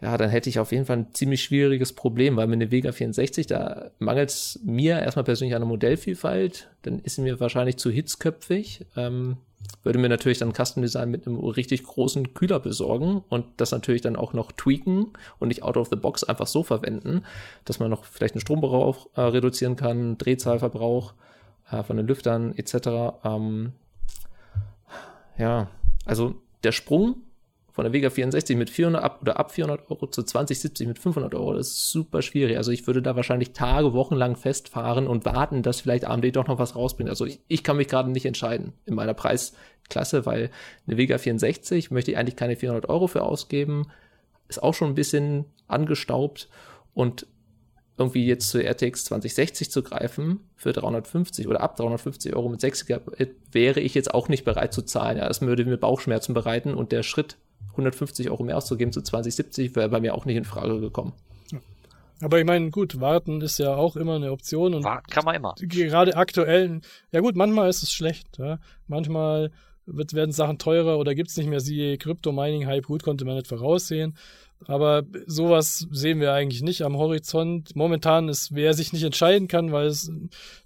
ja, dann hätte ich auf jeden Fall ein ziemlich schwieriges Problem, weil mit einer Vega 64, da mangelt es mir erstmal persönlich an der Modellvielfalt, dann ist sie mir wahrscheinlich zu hitzköpfig. Ähm, würde mir natürlich dann Custom Design mit einem richtig großen Kühler besorgen und das natürlich dann auch noch tweaken und nicht out of the box einfach so verwenden, dass man noch vielleicht einen Stromverbrauch äh, reduzieren kann, Drehzahlverbrauch äh, von den Lüftern etc. Ähm, ja, also der Sprung von der Vega 64 mit 400 ab oder ab 400 Euro zu 2070 mit 500 Euro, das ist super schwierig. Also ich würde da wahrscheinlich Tage, Wochen lang festfahren und warten, dass vielleicht AMD doch noch was rausbringt. Also ich, ich kann mich gerade nicht entscheiden in meiner Preisklasse, weil eine Vega 64 möchte ich eigentlich keine 400 Euro für ausgeben. Ist auch schon ein bisschen angestaubt und irgendwie jetzt zur RTX 2060 zu greifen für 350 oder ab 350 Euro mit 6 GB wäre ich jetzt auch nicht bereit zu zahlen. Ja, das würde mir Bauchschmerzen bereiten und der Schritt 150 Euro mehr auszugeben zu 2070 wäre bei mir auch nicht in Frage gekommen. Aber ich meine, gut, warten ist ja auch immer eine Option und warten kann man immer. Gerade aktuell, ja gut, manchmal ist es schlecht. Ja? Manchmal wird, werden Sachen teurer oder gibt es nicht mehr, siehe Crypto-Mining-Hype, gut, konnte man nicht voraussehen. Aber sowas sehen wir eigentlich nicht am Horizont. Momentan ist, wer sich nicht entscheiden kann, weil es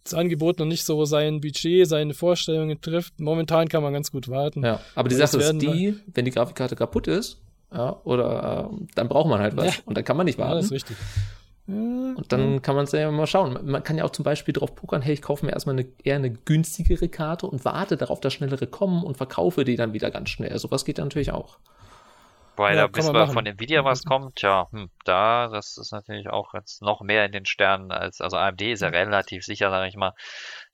das Angebot noch nicht so sein Budget, seine Vorstellungen trifft. Momentan kann man ganz gut warten. Ja, aber die Sache ist die, wenn die Grafikkarte kaputt ist, ja, oder äh, dann braucht man halt was ja. und dann kann man nicht warten. Ja, das ist richtig. Und dann kann man es ja mal schauen. Man kann ja auch zum Beispiel drauf pokern, hey, ich kaufe mir erstmal eine, eher eine günstigere Karte und warte darauf, dass schnellere kommen und verkaufe die dann wieder ganz schnell. Sowas geht natürlich auch. Wobei ja, da bis wir von Nvidia was kommt, ja, hm, da, das ist natürlich auch jetzt noch mehr in den Sternen als, also AMD ist ja relativ sicher, sage ich mal,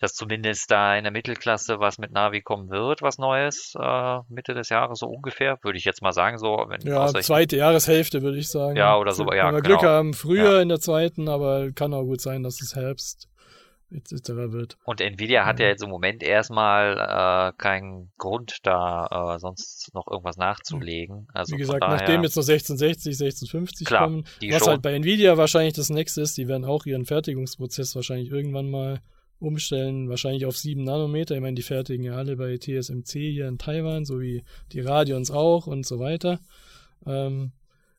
dass zumindest da in der Mittelklasse was mit Navi kommen wird, was Neues, äh, Mitte des Jahres so ungefähr, würde ich jetzt mal sagen, so. Wenn, ja, zweite Jahreshälfte würde ich sagen. Ja, oder so, ja, Wenn wir genau. Glück haben, früher ja. in der zweiten, aber kann auch gut sein, dass es Herbst etc. wird. Und Nvidia hat ja jetzt im Moment erstmal äh, keinen Grund da, äh, sonst noch irgendwas nachzulegen. Also Wie gesagt, daher, nachdem jetzt noch 1660, 1650 klar, kommen, was schon. halt bei Nvidia wahrscheinlich das nächste ist, die werden auch ihren Fertigungsprozess wahrscheinlich irgendwann mal umstellen, wahrscheinlich auf 7 Nanometer. Ich meine, die fertigen ja alle bei TSMC hier in Taiwan, so wie die Radions auch und so weiter. Ähm,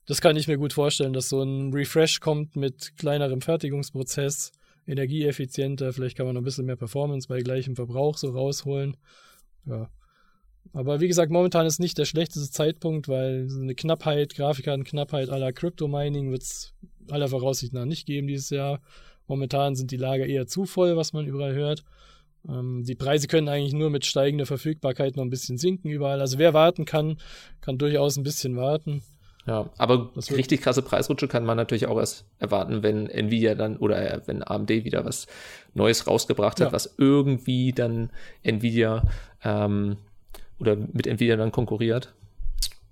das kann ich mir gut vorstellen, dass so ein Refresh kommt mit kleinerem Fertigungsprozess energieeffizienter, vielleicht kann man noch ein bisschen mehr Performance bei gleichem Verbrauch so rausholen. Ja. Aber wie gesagt, momentan ist nicht der schlechteste Zeitpunkt, weil so eine Knappheit, Grafikkartenknappheit aller Crypto-Mining wird es aller Voraussicht nach nicht geben dieses Jahr. Momentan sind die Lager eher zu voll, was man überall hört. Ähm, die Preise können eigentlich nur mit steigender Verfügbarkeit noch ein bisschen sinken überall. Also wer warten kann, kann durchaus ein bisschen warten. Ja, aber richtig krasse Preisrutsche kann man natürlich auch erst erwarten, wenn Nvidia dann oder äh, wenn AMD wieder was Neues rausgebracht hat, ja. was irgendwie dann Nvidia ähm, oder mit Nvidia dann konkurriert.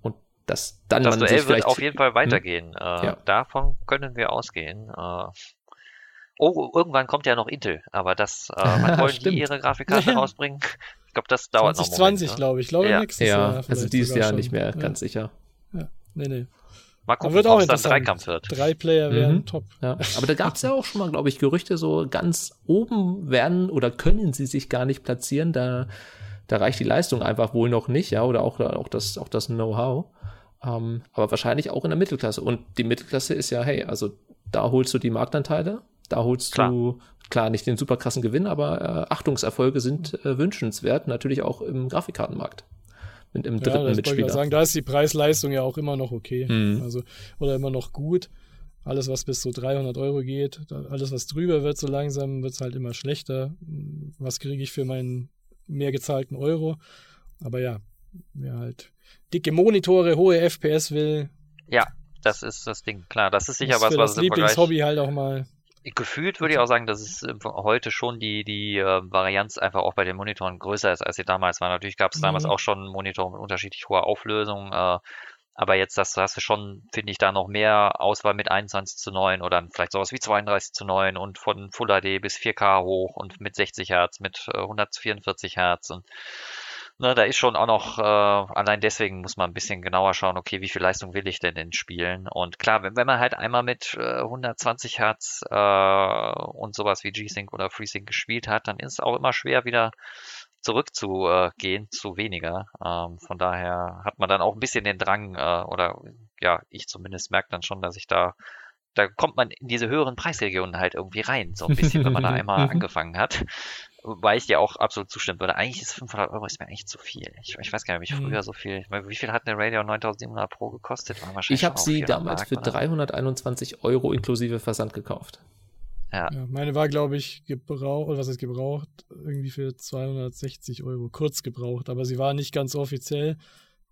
Und das dann das man Duell sich wird auf jeden Fall hm? weitergehen. Hm? Äh, ja. Davon können wir ausgehen. Äh, oh, irgendwann kommt ja noch Intel, aber das, äh, *laughs* wann wollen die ihre Grafikkarte *laughs* ja. rausbringen? Ich glaube, das dauert 2020, noch. 2020, ne? glaube ich. Ich glaube, ja. nächstes ja, Jahr. Also dieses Jahr schon. nicht mehr, ganz sicher. Nee, nee. Mal gucken, wird auch es dann Dreikampf wird. Drei Player wären mhm. top. Ja. *laughs* Aber da gab es ja auch schon mal, glaube ich, Gerüchte, so ganz oben werden oder können sie sich gar nicht platzieren. Da, da reicht die Leistung einfach wohl noch nicht, ja, oder auch, auch das, auch das Know-how. Ähm, aber wahrscheinlich auch in der Mittelklasse. Und die Mittelklasse ist ja, hey, also da holst du die Marktanteile, da holst klar. du klar nicht den super krassen Gewinn, aber äh, Achtungserfolge sind äh, wünschenswert, natürlich auch im Grafikkartenmarkt mit im dritten ja, Mitspieler. Ich sagen, da ist die Preis-Leistung ja auch immer noch okay. Mhm. Also, oder immer noch gut. Alles, was bis zu 300 Euro geht, alles, was drüber wird, so langsam wird es halt immer schlechter. Was kriege ich für meinen mehr gezahlten Euro? Aber ja, wer halt dicke Monitore, hohe FPS will. Ja, das ist das Ding, klar. Das ist sicher was, was das Lieblingshobby halt auch mal gefühlt würde ich auch sagen, dass es äh, heute schon die, die äh, Varianz einfach auch bei den Monitoren größer ist, als sie damals war. Natürlich gab es mhm. damals auch schon Monitore mit unterschiedlich hoher Auflösung, äh, aber jetzt das, hast du schon, finde ich, da noch mehr Auswahl mit 21 zu 9 oder vielleicht sowas wie 32 zu 9 und von Full HD bis 4K hoch und mit 60 Hertz, mit äh, 144 Hertz und Ne, da ist schon auch noch, äh, allein deswegen muss man ein bisschen genauer schauen, okay, wie viel Leistung will ich denn denn spielen? Und klar, wenn, wenn man halt einmal mit äh, 120 Hertz äh, und sowas wie G-Sync oder FreeSync gespielt hat, dann ist es auch immer schwer wieder zurückzugehen zu weniger. Ähm, von daher hat man dann auch ein bisschen den Drang, äh, oder ja, ich zumindest merke dann schon, dass ich da da kommt man in diese höheren Preisregionen halt irgendwie rein, so ein bisschen, wenn man da *laughs* einmal angefangen hat. Wobei ich dir auch absolut zustimmen würde. Eigentlich ist 500 Euro ist mir eigentlich zu viel. Ich, ich weiß gar nicht, wie mhm. früher so viel. Ich meine, wie viel hat eine Radeon 9700 Pro gekostet? ich habe sie damals Mark, für oder? 321 Euro inklusive Versand gekauft. Ja. ja meine war, glaube ich, gebraucht, oder was ist gebraucht? Irgendwie für 260 Euro. Kurz gebraucht, aber sie war nicht ganz offiziell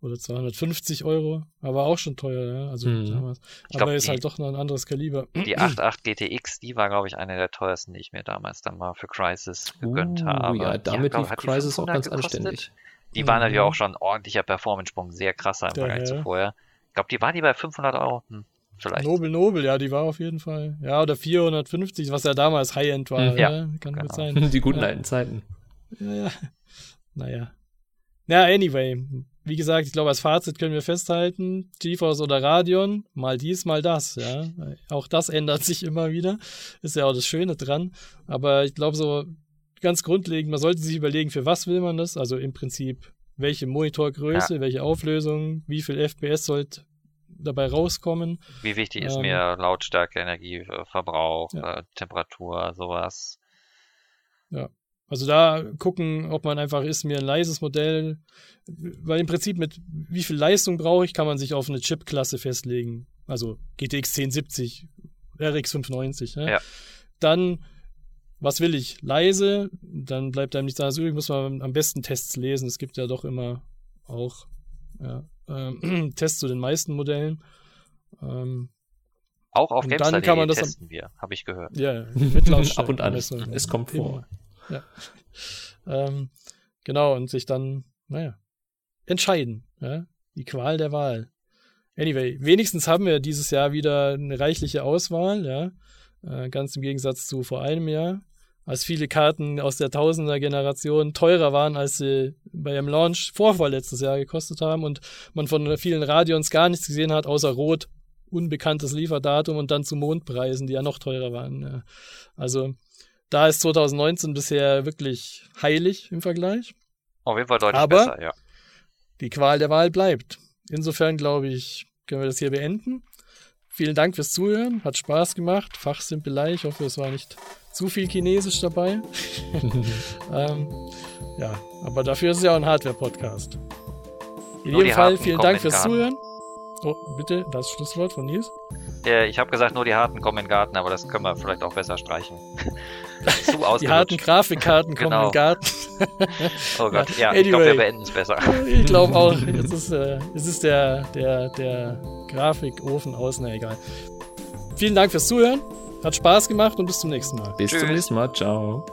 oder 250 Euro, aber auch schon teuer, ja. Also mhm. damals. aber glaub, ist halt doch noch ein anderes Kaliber. Die *clears throat* 88 GTX, die war, glaube ich, eine der teuersten, die ich mir damals dann mal für Crisis gegönnt uh, habe. Ja, damit lief Crisis auch ganz gekostet. anständig. Die mhm. war natürlich auch schon ein ordentlicher Performance-Sprung, sehr krasser im Vergleich zu vorher. Ich glaube, die war die bei 500 Euro. Hm, vielleicht. Nobel, Nobel, ja, die war auf jeden Fall. Ja, oder 450, was ja damals High-End war. Mhm. Ja, ja, kann genau. gut sein. *laughs* Die guten ja. alten Zeiten. Ja, ja. Naja. Ja, anyway, wie gesagt, ich glaube, als Fazit können wir festhalten, GeForce oder Radeon, mal dies, mal das, ja. Auch das ändert sich immer wieder. Ist ja auch das Schöne dran. Aber ich glaube, so ganz grundlegend, man sollte sich überlegen, für was will man das? Also im Prinzip, welche Monitorgröße, ja. welche Auflösung, wie viel FPS sollte dabei rauskommen. Wie wichtig ist ähm, mir Lautstärke, Energieverbrauch, ja. äh, Temperatur, sowas. Ja. Also da gucken, ob man einfach ist mir ein leises Modell, weil im Prinzip mit wie viel Leistung brauche ich, kann man sich auf eine Chip-Klasse festlegen. Also GTX 1070, RX 590. Ne? Ja. Dann, was will ich? Leise, dann bleibt einem nichts anderes übrig, muss man am besten Tests lesen. Es gibt ja doch immer auch ja, ähm, *clears throat* Tests zu den meisten Modellen. Ähm, auch auf GameStar kann man das testen wir, habe ich gehört. Ja, *laughs* mit Ab und an. Es kommt vor. Ja. *laughs* Ähm, genau, und sich dann, naja, entscheiden. Ja? Die Qual der Wahl. Anyway, wenigstens haben wir dieses Jahr wieder eine reichliche Auswahl, ja. Äh, ganz im Gegensatz zu vor einem Jahr, als viele Karten aus der Tausender-Generation teurer waren, als sie bei ihrem Launch vorvorletztes Jahr gekostet haben und man von vielen Radions gar nichts gesehen hat, außer Rot, unbekanntes Lieferdatum und dann zu Mondpreisen, die ja noch teurer waren. Ja. Also da ist 2019 bisher wirklich heilig im Vergleich. Auf jeden Fall deutlich Aber besser, ja. Die Qual der Wahl bleibt. Insofern glaube ich, können wir das hier beenden. Vielen Dank fürs Zuhören. Hat Spaß gemacht. Fachsimpelei. Ich hoffe, es war nicht zu viel Chinesisch dabei. *laughs* ähm, ja, aber dafür ist es ja auch ein Hardware-Podcast. In jedem Fall vielen Dank fürs Zuhören. Oh, bitte, das Schlusswort von Nils. Äh, ich habe gesagt, nur die harten kommen in den Garten, aber das können wir vielleicht auch besser streichen. *laughs* Zu die harten Grafikkarten kommen genau. in den Garten. *laughs* oh Gott, ja, anyway, ich glaube, wir beenden es besser. *laughs* Ich glaube auch. Jetzt ist, äh, es ist der, der, der Grafikofen aus, na egal. Vielen Dank fürs Zuhören. Hat Spaß gemacht und bis zum nächsten Mal. Bis Tschüss. zum nächsten Mal. Ciao.